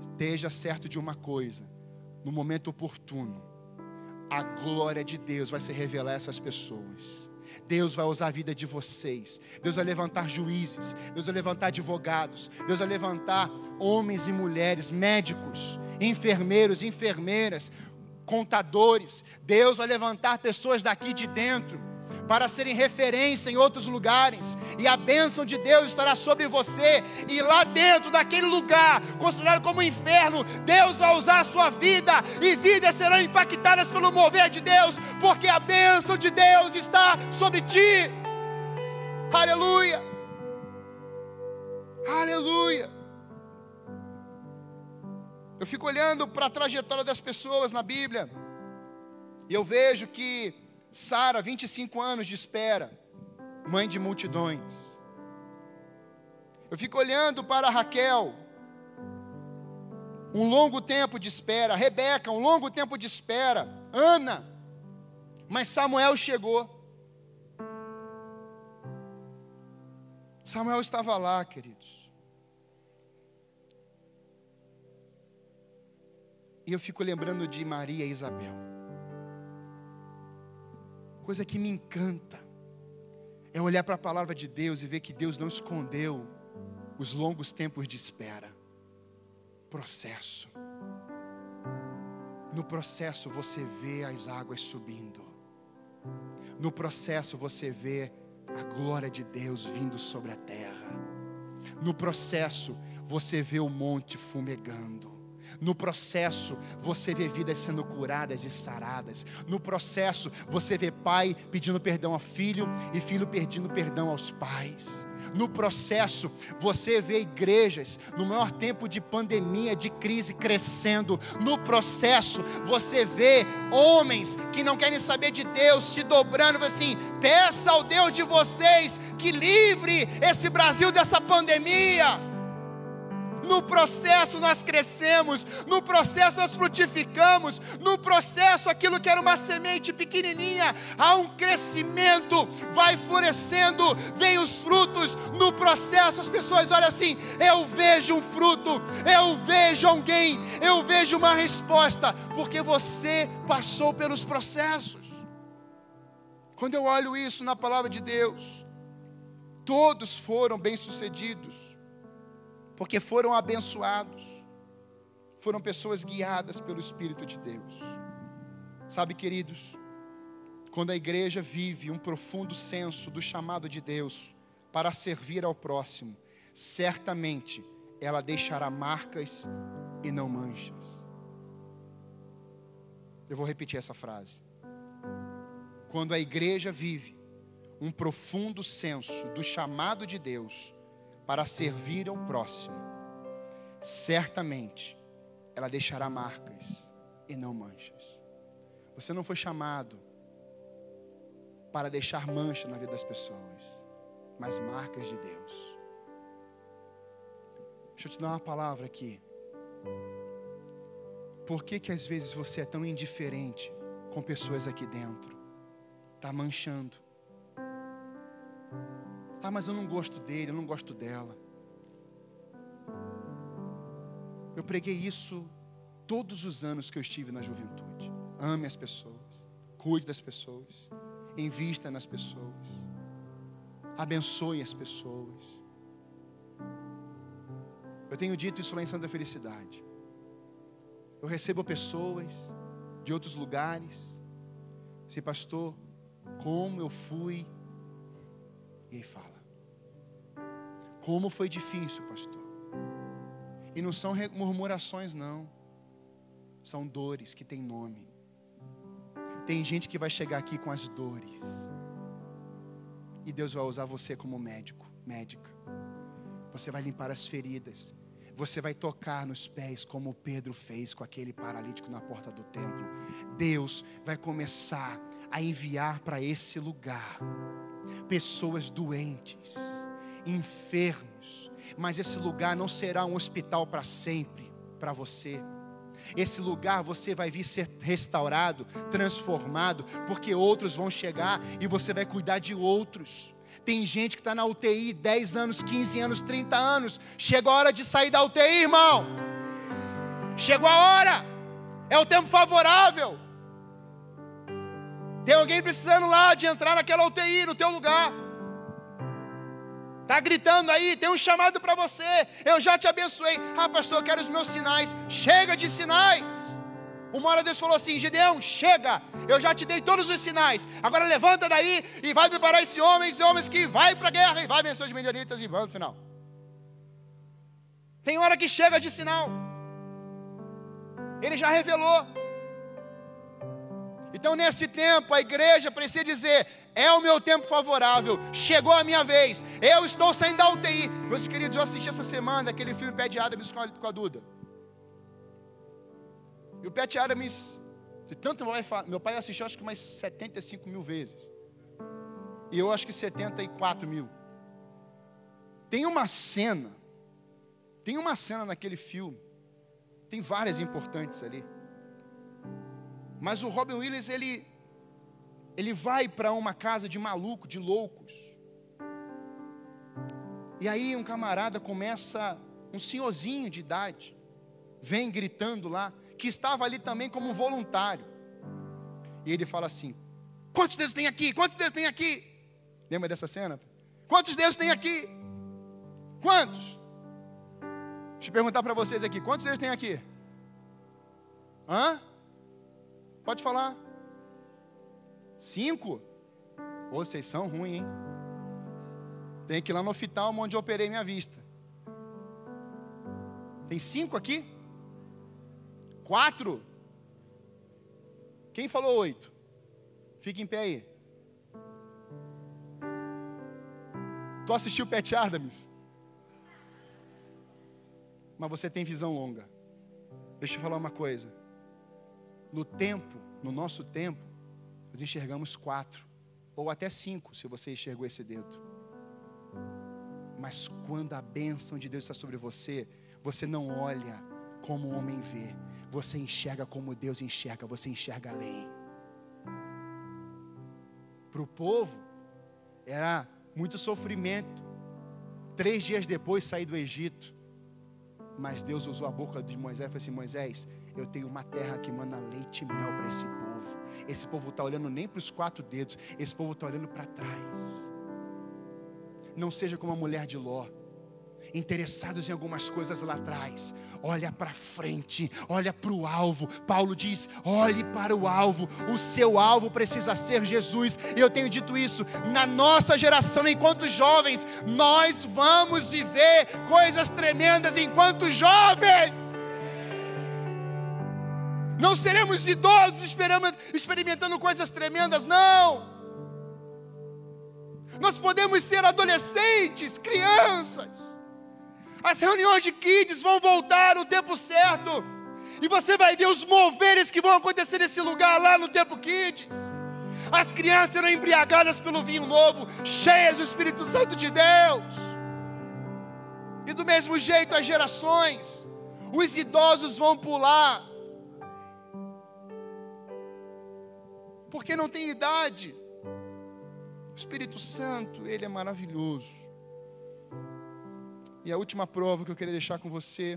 Esteja certo de uma coisa: no momento oportuno, a glória de Deus vai se revelar a essas pessoas. Deus vai usar a vida de vocês. Deus vai levantar juízes. Deus vai levantar advogados. Deus vai levantar homens e mulheres, médicos, enfermeiros, enfermeiras, contadores. Deus vai levantar pessoas daqui de dentro para serem referência em outros lugares, e a bênção de Deus estará sobre você, e lá dentro daquele lugar, considerado como inferno, Deus vai usar a sua vida, e vidas serão impactadas pelo mover de Deus, porque a bênção de Deus está sobre ti. Aleluia! Aleluia! Eu fico olhando para a trajetória das pessoas na Bíblia, e eu vejo que Sara, 25 anos de espera, mãe de multidões. Eu fico olhando para Raquel, um longo tempo de espera. Rebeca, um longo tempo de espera. Ana, mas Samuel chegou. Samuel estava lá, queridos. E eu fico lembrando de Maria e Isabel coisa que me encanta é olhar para a palavra de Deus e ver que Deus não escondeu os longos tempos de espera. Processo. No processo você vê as águas subindo. No processo você vê a glória de Deus vindo sobre a terra. No processo você vê o monte fumegando. No processo, você vê vidas sendo curadas e saradas. No processo, você vê pai pedindo perdão ao filho e filho pedindo perdão aos pais. No processo, você vê igrejas no maior tempo de pandemia, de crise crescendo. No processo, você vê homens que não querem saber de Deus se dobrando assim: peça ao Deus de vocês que livre esse Brasil dessa pandemia. No processo nós crescemos, no processo nós frutificamos, no processo aquilo que era uma semente pequenininha, há um crescimento, vai florescendo, vem os frutos. No processo as pessoas olham assim: eu vejo um fruto, eu vejo alguém, eu vejo uma resposta, porque você passou pelos processos. Quando eu olho isso na palavra de Deus, todos foram bem-sucedidos porque foram abençoados, foram pessoas guiadas pelo Espírito de Deus. Sabe, queridos, quando a igreja vive um profundo senso do chamado de Deus para servir ao próximo, certamente ela deixará marcas e não manchas. Eu vou repetir essa frase. Quando a igreja vive um profundo senso do chamado de Deus para servir ao próximo, certamente ela deixará marcas e não manchas. Você não foi chamado para deixar mancha na vida das pessoas, mas marcas de Deus. Deixa eu te dar uma palavra aqui. Por que que às vezes você é tão indiferente com pessoas aqui dentro? Está manchando. Ah, mas eu não gosto dele, eu não gosto dela. Eu preguei isso todos os anos que eu estive na juventude. Ame as pessoas, cuide das pessoas, invista nas pessoas, abençoe as pessoas. Eu tenho dito isso lá em Santa Felicidade. Eu recebo pessoas de outros lugares. Se pastor, como eu fui. E aí fala. Como foi difícil, pastor. E não são murmurações, não. São dores que têm nome. Tem gente que vai chegar aqui com as dores. E Deus vai usar você como médico, médica. Você vai limpar as feridas. Você vai tocar nos pés, como Pedro fez com aquele paralítico na porta do templo. Deus vai começar a enviar para esse lugar pessoas doentes, enfermos, mas esse lugar não será um hospital para sempre para você. Esse lugar você vai vir ser restaurado, transformado, porque outros vão chegar e você vai cuidar de outros. Tem gente que está na UTI 10 anos, 15 anos, 30 anos. Chegou a hora de sair da UTI, irmão. Chegou a hora. É o tempo favorável. Tem alguém precisando lá de entrar naquela UTI no teu lugar. Está gritando aí, tem um chamado para você. Eu já te abençoei. Ah, pastor, eu quero os meus sinais. Chega de sinais. Uma hora Deus falou assim: Gideão, chega. Eu já te dei todos os sinais. Agora levanta daí e vai preparar esse homem, esse homem que vai para a guerra e vai vencer os medianitas e vamos no final. Tem hora que chega de sinal. Ele já revelou. Então, nesse tempo, a igreja precisa dizer: é o meu tempo favorável, chegou a minha vez, eu estou saindo da UTI. Meus queridos, eu assisti essa semana aquele filme Pé de Adams com a Duda. E o Pet Adams, de tanto meu pai, meu pai assistiu acho que umas 75 mil vezes. E eu acho que 74 mil. Tem uma cena, tem uma cena naquele filme, tem várias importantes ali. Mas o Robin Williams, ele, ele vai para uma casa de maluco, de loucos. E aí um camarada começa, um senhorzinho de idade, vem gritando lá, que estava ali também como voluntário. E ele fala assim: Quantos deuses tem aqui? Quantos deuses tem aqui? Lembra dessa cena? Quantos deuses tem aqui? Quantos? Deixa eu perguntar para vocês aqui: quantos deuses tem aqui? Hã? Pode falar. Cinco? Vocês são ruins, hein? Tem que ir lá no oftalmo onde eu operei minha vista. Tem cinco aqui? Quatro? Quem falou oito? Fique em pé aí. Tu assistiu Pet Adams? Mas você tem visão longa. Deixa eu falar uma coisa no tempo, no nosso tempo, nós enxergamos quatro, ou até cinco, se você enxergou esse dedo. Mas quando a bênção de Deus está sobre você, você não olha como o homem vê, você enxerga como Deus enxerga, você enxerga além. Para o povo, era muito sofrimento. Três dias depois sair do Egito. Mas Deus usou a boca de Moisés e falou assim: Moisés, eu tenho uma terra que manda leite e mel para esse povo. Esse povo está olhando nem para os quatro dedos, esse povo está olhando para trás. Não seja como a mulher de Ló interessados em algumas coisas lá atrás. Olha para frente, olha para o alvo. Paulo diz: olhe para o alvo. O seu alvo precisa ser Jesus. Eu tenho dito isso. Na nossa geração, enquanto jovens, nós vamos viver coisas tremendas enquanto jovens. Não seremos idosos experimentando coisas tremendas, não. Nós podemos ser adolescentes, crianças. As reuniões de kids vão voltar no tempo certo. E você vai ver os moveres que vão acontecer nesse lugar lá no tempo kids. As crianças serão embriagadas pelo vinho novo, cheias do Espírito Santo de Deus. E do mesmo jeito as gerações, os idosos vão pular. Porque não tem idade. O Espírito Santo, ele é maravilhoso. E a última prova que eu queria deixar com você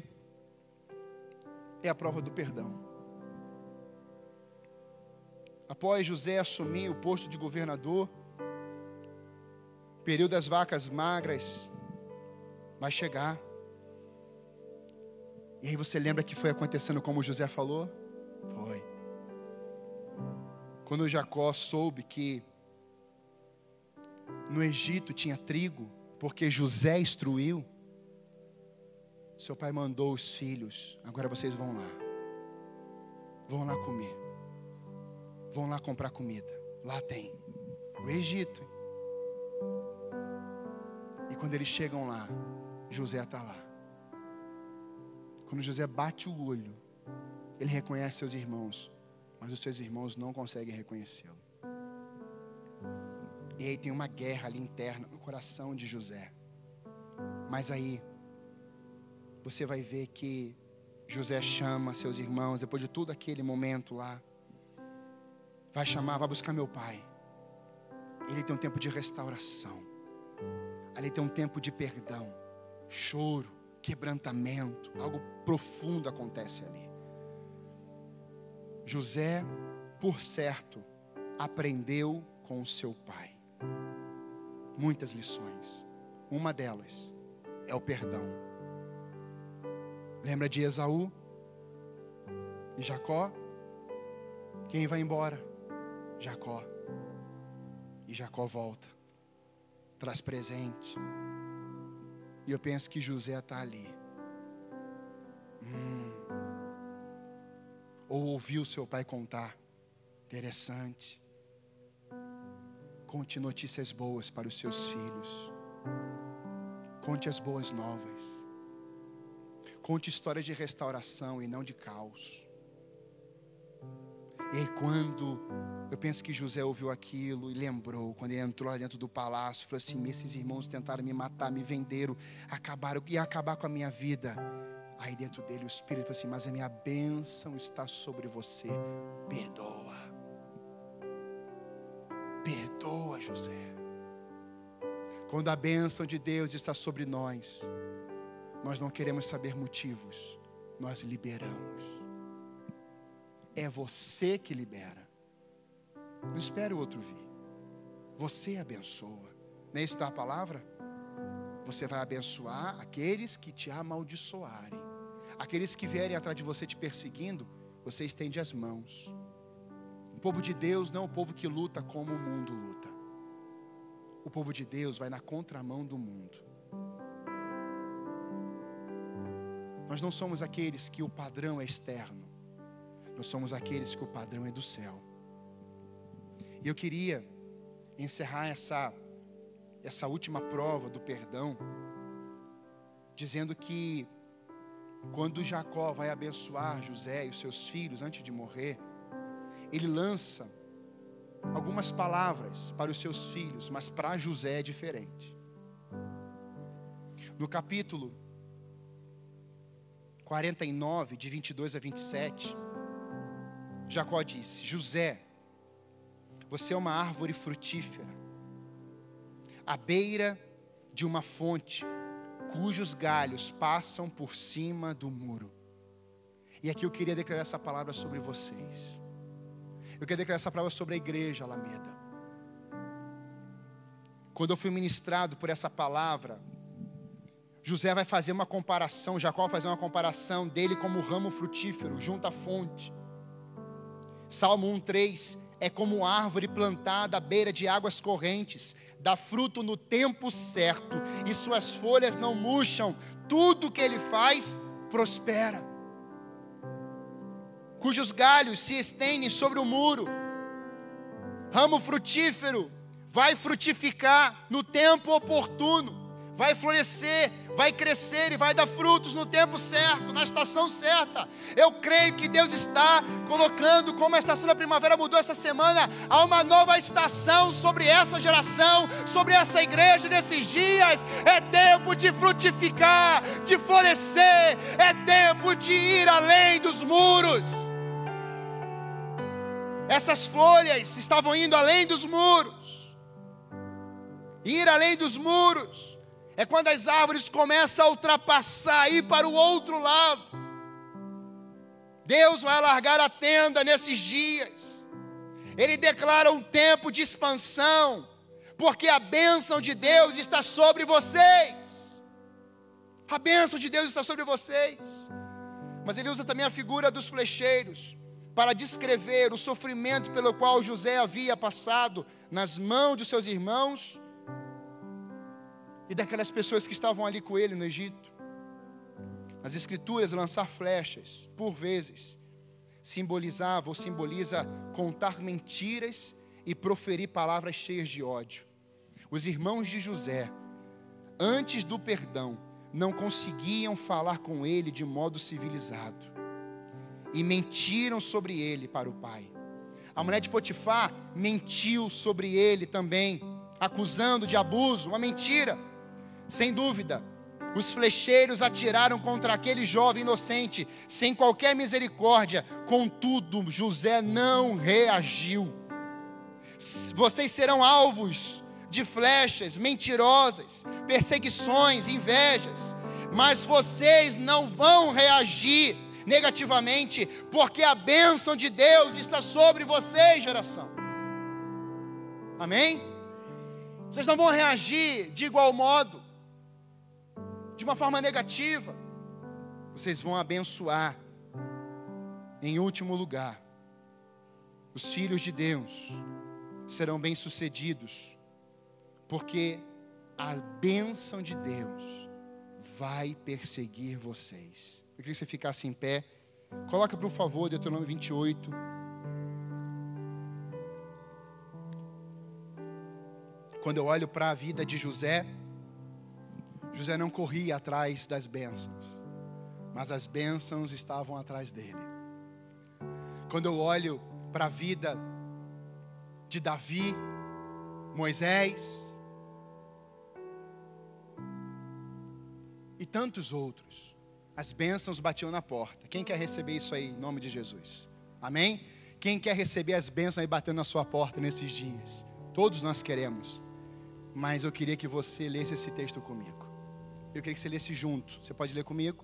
é a prova do perdão. Após José assumir o posto de governador, período das vacas magras vai chegar. E aí você lembra que foi acontecendo como José falou? Foi. Quando Jacó soube que no Egito tinha trigo, porque José instruiu, Seu pai mandou os filhos, agora vocês vão lá. Vão lá comer. Vão lá comprar comida. Lá tem. O Egito. E quando eles chegam lá, José está lá. Quando José bate o olho, ele reconhece seus irmãos, mas os seus irmãos não conseguem reconhecê-lo. E aí tem uma guerra ali interna no coração de José. Mas aí você vai ver que José chama seus irmãos, depois de todo aquele momento lá, vai chamar, vai buscar meu pai. Ele tem um tempo de restauração, ali tem um tempo de perdão, choro, quebrantamento, algo profundo acontece ali. José, por certo, aprendeu com o seu pai muitas lições. Uma delas é o perdão. Lembra de Esaú e Jacó? Quem vai embora? Jacó. E Jacó volta, traz presente. E eu penso que José está ali. Ou ouviu seu pai contar. Interessante. Conte notícias boas para os seus filhos. Conte as boas novas. Conte histórias de restauração e não de caos. E quando eu penso que José ouviu aquilo e lembrou, quando ele entrou lá dentro do palácio, falou assim: Esses irmãos tentaram me matar, me venderam, acabaram, ia acabar com a minha vida. Aí dentro dele o Espírito assim: Mas a minha bênção está sobre você, perdoa. Perdoa, José. Quando a bênção de Deus está sobre nós, nós não queremos saber motivos, nós liberamos. É você que libera. Não espere o outro vir. Você abençoa. Nem está a palavra? Você vai abençoar aqueles que te amaldiçoarem. Aqueles que vierem atrás de você te perseguindo, você estende as mãos. O povo de Deus não é o povo que luta como o mundo luta. O povo de Deus vai na contramão do mundo. Nós não somos aqueles que o padrão é externo. Nós somos aqueles que o padrão é do céu. E eu queria encerrar essa essa última prova do perdão dizendo que quando Jacó vai abençoar José e os seus filhos antes de morrer, ele lança algumas palavras para os seus filhos, mas para José é diferente. No capítulo 49, de 22 a 27, Jacó disse: José, você é uma árvore frutífera, à beira de uma fonte, cujos galhos passam por cima do muro. E aqui eu queria declarar essa palavra sobre vocês. Eu quero declarar essa palavra sobre a igreja Alameda. Quando eu fui ministrado por essa palavra, José vai fazer uma comparação, Jacó vai fazer uma comparação dele como ramo frutífero, junto à fonte. Salmo 1,3 é como árvore plantada à beira de águas correntes, dá fruto no tempo certo, e suas folhas não murcham, tudo que ele faz prospera cujos galhos se estendem sobre o muro. Ramo frutífero vai frutificar no tempo oportuno, vai florescer, vai crescer e vai dar frutos no tempo certo, na estação certa. Eu creio que Deus está colocando, como a estação da primavera mudou essa semana, há uma nova estação sobre essa geração, sobre essa igreja nesses dias. É tempo de frutificar, de florescer, é tempo de ir além dos muros. Essas folhas estavam indo além dos muros. Ir além dos muros é quando as árvores começam a ultrapassar, ir para o outro lado. Deus vai alargar a tenda nesses dias. Ele declara um tempo de expansão, porque a bênção de Deus está sobre vocês. A bênção de Deus está sobre vocês. Mas ele usa também a figura dos flecheiros para descrever o sofrimento pelo qual José havia passado nas mãos de seus irmãos e daquelas pessoas que estavam ali com ele no Egito. As escrituras lançar flechas, por vezes, simbolizava ou simboliza contar mentiras e proferir palavras cheias de ódio. Os irmãos de José, antes do perdão, não conseguiam falar com ele de modo civilizado e mentiram sobre ele para o pai. A mulher de Potifar mentiu sobre ele também, acusando de abuso, uma mentira. Sem dúvida, os flecheiros atiraram contra aquele jovem inocente, sem qualquer misericórdia. Contudo, José não reagiu. Vocês serão alvos de flechas mentirosas, perseguições, invejas, mas vocês não vão reagir negativamente, porque a bênção de Deus está sobre vocês, geração. Amém? Vocês não vão reagir de igual modo, de uma forma negativa, vocês vão abençoar, em último lugar, os filhos de Deus serão bem-sucedidos porque a bênção de Deus vai perseguir vocês. Eu queria que você ficasse em pé. Coloca, por favor, Deuteronômio 28. Quando eu olho para a vida de José, José não corria atrás das bênçãos, mas as bênçãos estavam atrás dele. Quando eu olho para a vida de Davi, Moisés, e tantos outros. As bênçãos batiam na porta. Quem quer receber isso aí em nome de Jesus? Amém? Quem quer receber as bênçãos aí batendo na sua porta nesses dias? Todos nós queremos. Mas eu queria que você lesse esse texto comigo. Eu queria que você lesse junto. Você pode ler comigo?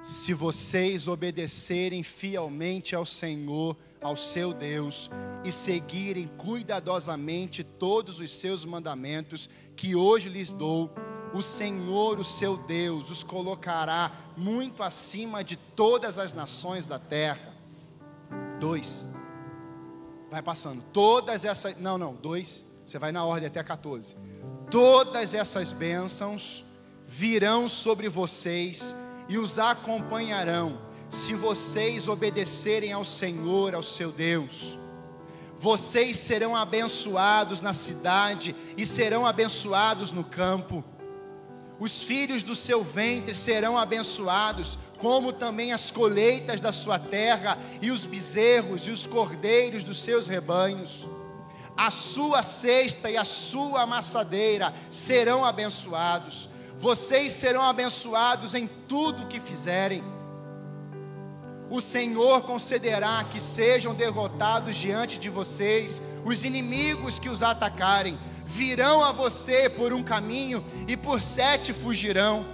Se vocês obedecerem fielmente ao Senhor, ao seu Deus, e seguirem cuidadosamente todos os seus mandamentos que hoje lhes dou, o Senhor, o seu Deus, os colocará muito acima de todas as nações da terra. Dois. Vai passando. Todas essas. Não, não, dois. Você vai na ordem até 14. Todas essas bênçãos virão sobre vocês e os acompanharão, se vocês obedecerem ao Senhor, ao seu Deus. Vocês serão abençoados na cidade e serão abençoados no campo os filhos do seu ventre serão abençoados, como também as colheitas da sua terra, e os bezerros e os cordeiros dos seus rebanhos. A sua cesta e a sua amassadeira serão abençoados. Vocês serão abençoados em tudo o que fizerem. O Senhor concederá que sejam derrotados diante de vocês os inimigos que os atacarem virão a você por um caminho e por sete fugirão.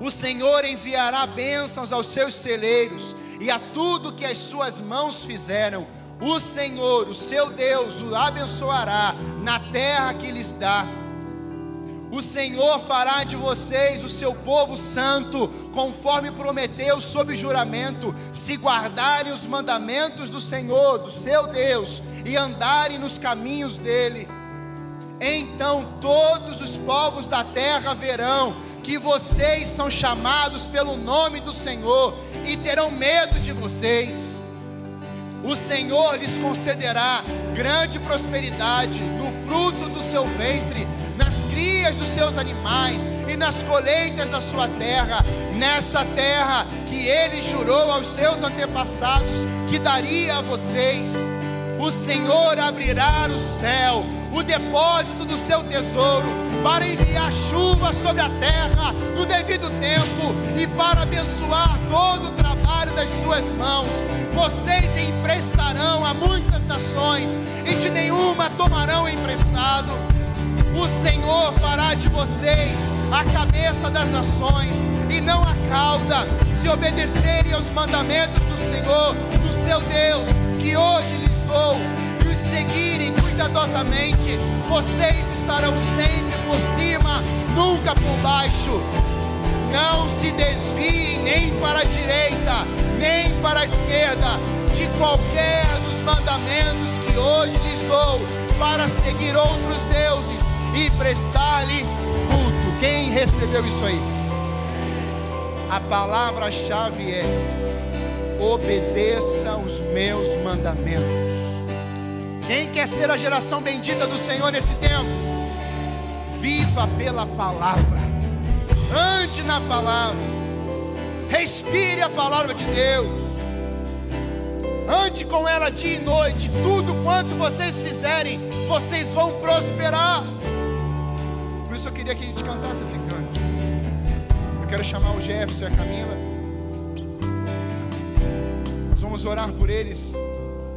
O Senhor enviará bênçãos aos seus celeiros e a tudo que as suas mãos fizeram. O Senhor, o seu Deus, o abençoará na terra que lhes dá. O Senhor fará de vocês o seu povo santo, conforme prometeu sob juramento, se guardarem os mandamentos do Senhor, do seu Deus, e andarem nos caminhos dele. Então todos os povos da terra verão que vocês são chamados pelo nome do Senhor e terão medo de vocês. O Senhor lhes concederá grande prosperidade no fruto do seu ventre, dos seus animais e nas colheitas da sua terra, nesta terra que ele jurou aos seus antepassados que daria a vocês. O Senhor abrirá o céu o depósito do seu tesouro, para enviar chuva sobre a terra no devido tempo e para abençoar todo o trabalho das suas mãos. Vocês emprestarão a muitas nações e de nenhuma tomarão emprestado. O Senhor fará de vocês a cabeça das nações e não a cauda, se obedecerem aos mandamentos do Senhor, do seu Deus, que hoje lhes dou seguirem cuidadosamente, vocês estarão sempre por cima, nunca por baixo. Não se desviem nem para a direita, nem para a esquerda, de qualquer dos mandamentos que hoje lhes dou, para seguir outros deuses e prestar-lhe culto. Quem recebeu isso aí? a palavra-chave é: obedeça os meus mandamentos. Quem quer ser a geração bendita do Senhor nesse tempo? Viva pela palavra, ande na palavra, respire a palavra de Deus, ande com ela dia e noite. Tudo quanto vocês fizerem, vocês vão prosperar. Isso eu queria que a gente cantasse esse canto. Eu quero chamar o Jefferson e a Camila. Nós vamos orar por eles.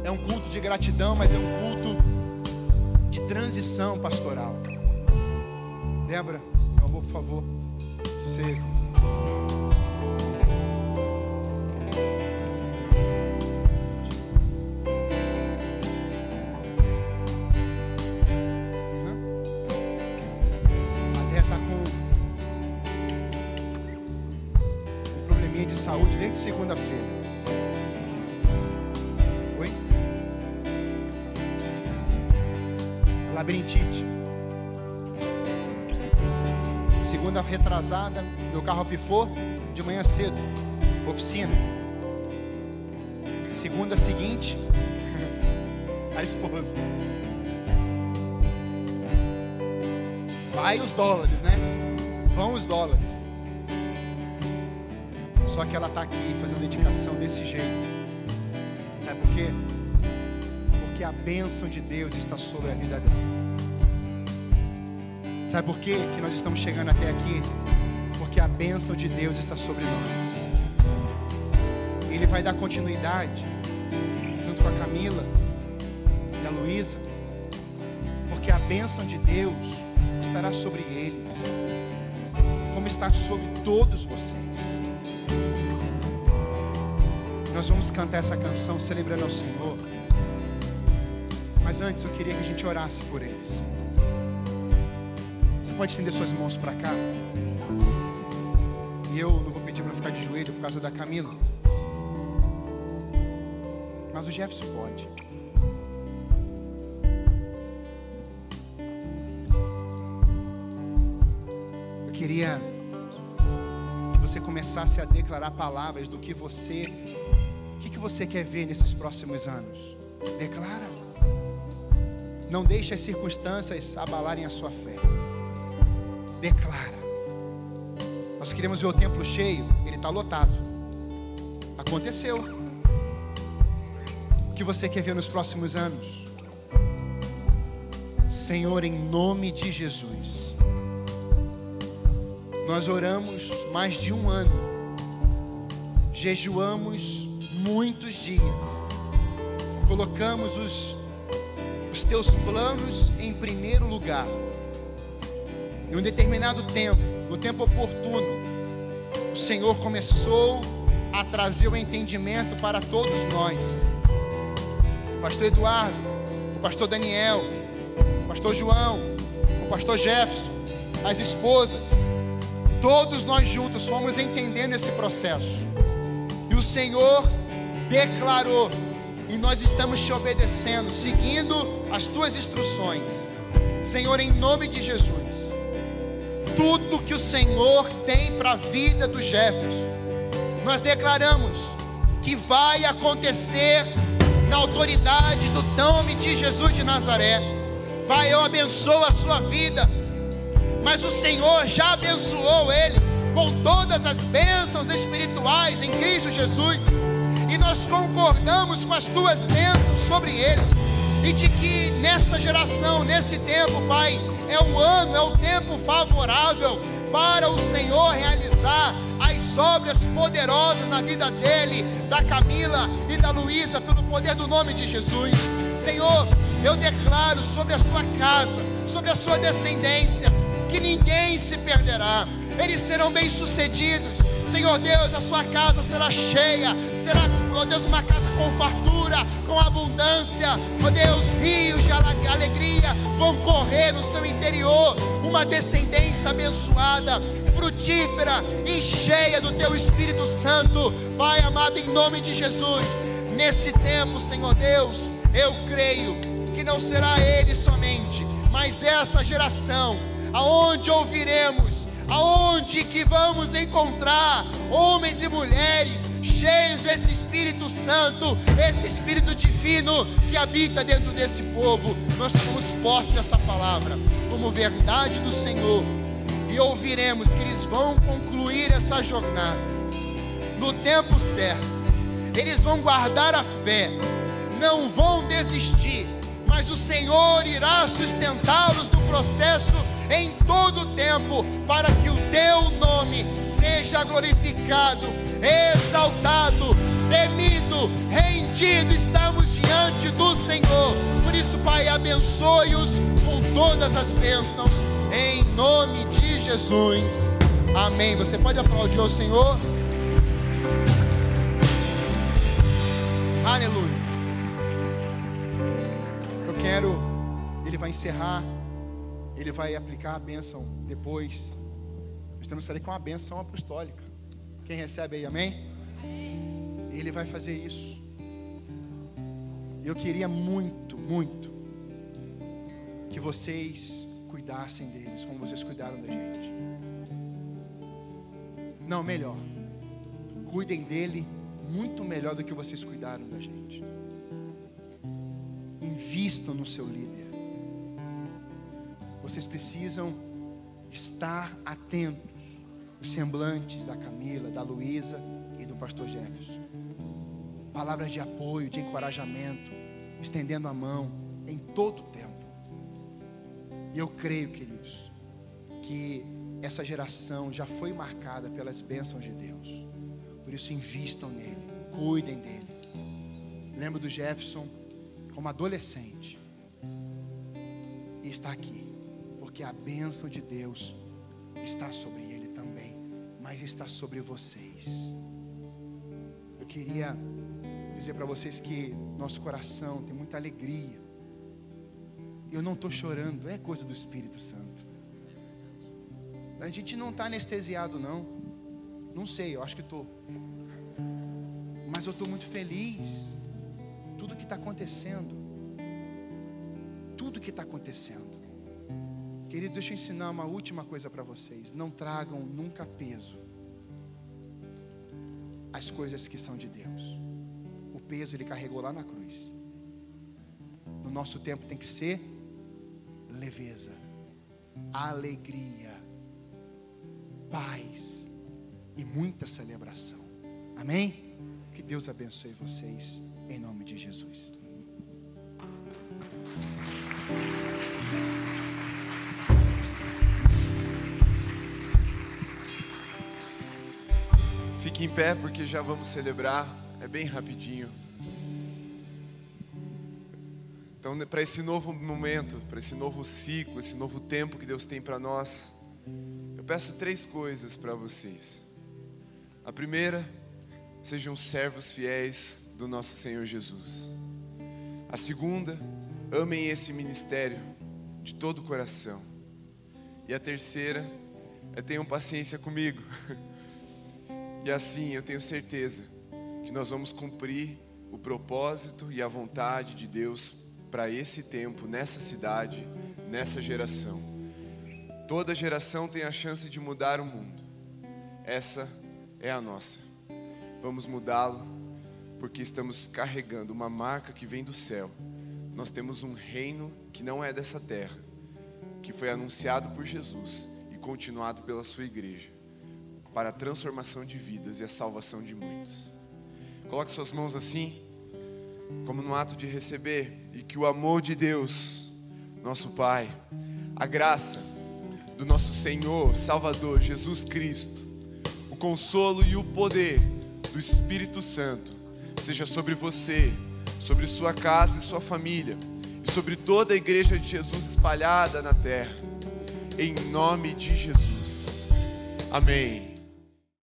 É um culto de gratidão, mas é um culto de transição pastoral. Débora, meu amor, por favor. Se você segunda-feira. Oi? Labirintite. Segunda retrasada, meu carro pifou de manhã cedo. Oficina. Segunda seguinte, a esposa. Vai os dólares, né? Vão os dólares. Só que ela está aqui fazendo dedicação desse jeito. Sabe por quê? Porque a bênção de Deus está sobre a vida dela. Sabe por quê que nós estamos chegando até aqui? Porque a bênção de Deus está sobre nós. Ele vai dar continuidade junto com a Camila e a Luísa. Porque a bênção de Deus estará sobre eles, como está sobre todos vocês. Nós vamos cantar essa canção celebrando ao Senhor. Mas antes eu queria que a gente orasse por eles. Você pode estender suas mãos para cá? E eu não vou pedir para ficar de joelho por causa da Camila. Mas o Jefferson pode. Eu queria que você começasse a declarar palavras do que você você quer ver nesses próximos anos? Declara. Não deixe as circunstâncias abalarem a sua fé. Declara. Nós queremos ver o templo cheio, ele está lotado. Aconteceu. O que você quer ver nos próximos anos? Senhor, em nome de Jesus, nós oramos mais de um ano, jejuamos muitos dias. Colocamos os, os teus planos em primeiro lugar. Em um determinado tempo, no tempo oportuno, o Senhor começou a trazer o entendimento para todos nós. O pastor Eduardo, o pastor Daniel, o pastor João, o pastor Jefferson, as esposas, todos nós juntos fomos entendendo esse processo. E o Senhor declarou, e nós estamos te obedecendo, seguindo as tuas instruções. Senhor, em nome de Jesus, tudo que o Senhor tem para a vida do Jefferson, nós declaramos que vai acontecer na autoridade do nome de Jesus de Nazaré. Pai, eu abençoo a sua vida, mas o Senhor já abençoou ele com todas as bênçãos espirituais em Cristo Jesus nós concordamos com as tuas bênçãos sobre ele, e de que nessa geração, nesse tempo, Pai, é o ano, é o tempo favorável para o Senhor realizar as obras poderosas na vida dele, da Camila e da Luísa, pelo poder do nome de Jesus. Senhor, eu declaro sobre a sua casa, sobre a sua descendência, que ninguém se perderá, eles serão bem-sucedidos. Senhor Deus, a sua casa será cheia, será, ó Deus, uma casa com fartura, com abundância, ó Deus, rios de alegria vão correr no seu interior, uma descendência abençoada, frutífera e cheia do teu Espírito Santo, Pai amado, em nome de Jesus, nesse tempo, Senhor Deus, eu creio que não será ele somente, mas essa geração, aonde ouviremos aonde que vamos encontrar homens e mulheres cheios desse Espírito Santo, esse Espírito divino que habita dentro desse povo. Nós tomamos posse dessa palavra como verdade do Senhor e ouviremos que eles vão concluir essa jornada no tempo certo. Eles vão guardar a fé, não vão desistir, mas o Senhor irá sustentá-los no processo em todo tempo, para que o teu nome seja glorificado, exaltado, temido, rendido. Estamos diante do Senhor. Por isso, Pai, abençoe-os com todas as bênçãos, em nome de Jesus. Amém. Você pode aplaudir ao Senhor? Aleluia. Eu quero, ele vai encerrar ele vai aplicar a bênção depois. Nós temos que sair com a bênção apostólica. Quem recebe aí, amém? Ele vai fazer isso. Eu queria muito, muito que vocês cuidassem deles como vocês cuidaram da gente. Não, melhor. Cuidem dele muito melhor do que vocês cuidaram da gente. Invistam no seu líder. Vocês precisam estar atentos os semblantes da Camila, da Luísa e do pastor Jefferson. Palavras de apoio, de encorajamento, estendendo a mão em todo o tempo. E eu creio, queridos, que essa geração já foi marcada pelas bênçãos de Deus. Por isso invistam nele, cuidem dele. Lembro do Jefferson como adolescente. E está aqui porque a bênção de Deus está sobre ele também, mas está sobre vocês. Eu queria dizer para vocês que nosso coração tem muita alegria. Eu não estou chorando, é coisa do Espírito Santo. A gente não está anestesiado, não. Não sei, eu acho que estou. Mas eu estou muito feliz. Tudo que está acontecendo. Tudo que está acontecendo. Querido, deixa eu ensinar uma última coisa para vocês. Não tragam nunca peso as coisas que são de Deus. O peso ele carregou lá na cruz. No nosso tempo tem que ser leveza, alegria, paz e muita celebração. Amém? Que Deus abençoe vocês em nome de Jesus. Em pé porque já vamos celebrar. É bem rapidinho. Então, para esse novo momento, para esse novo ciclo, esse novo tempo que Deus tem para nós, eu peço três coisas para vocês. A primeira, sejam servos fiéis do nosso Senhor Jesus. A segunda, amem esse ministério de todo o coração. E a terceira, é tenham paciência comigo. E assim eu tenho certeza que nós vamos cumprir o propósito e a vontade de Deus para esse tempo, nessa cidade, nessa geração. Toda geração tem a chance de mudar o mundo. Essa é a nossa. Vamos mudá-lo porque estamos carregando uma marca que vem do céu. Nós temos um reino que não é dessa terra, que foi anunciado por Jesus e continuado pela sua igreja para a transformação de vidas e a salvação de muitos. Coloque suas mãos assim, como no ato de receber, e que o amor de Deus, nosso Pai, a graça do nosso Senhor, Salvador Jesus Cristo, o consolo e o poder do Espírito Santo seja sobre você, sobre sua casa e sua família, e sobre toda a igreja de Jesus espalhada na terra, em nome de Jesus. Amém.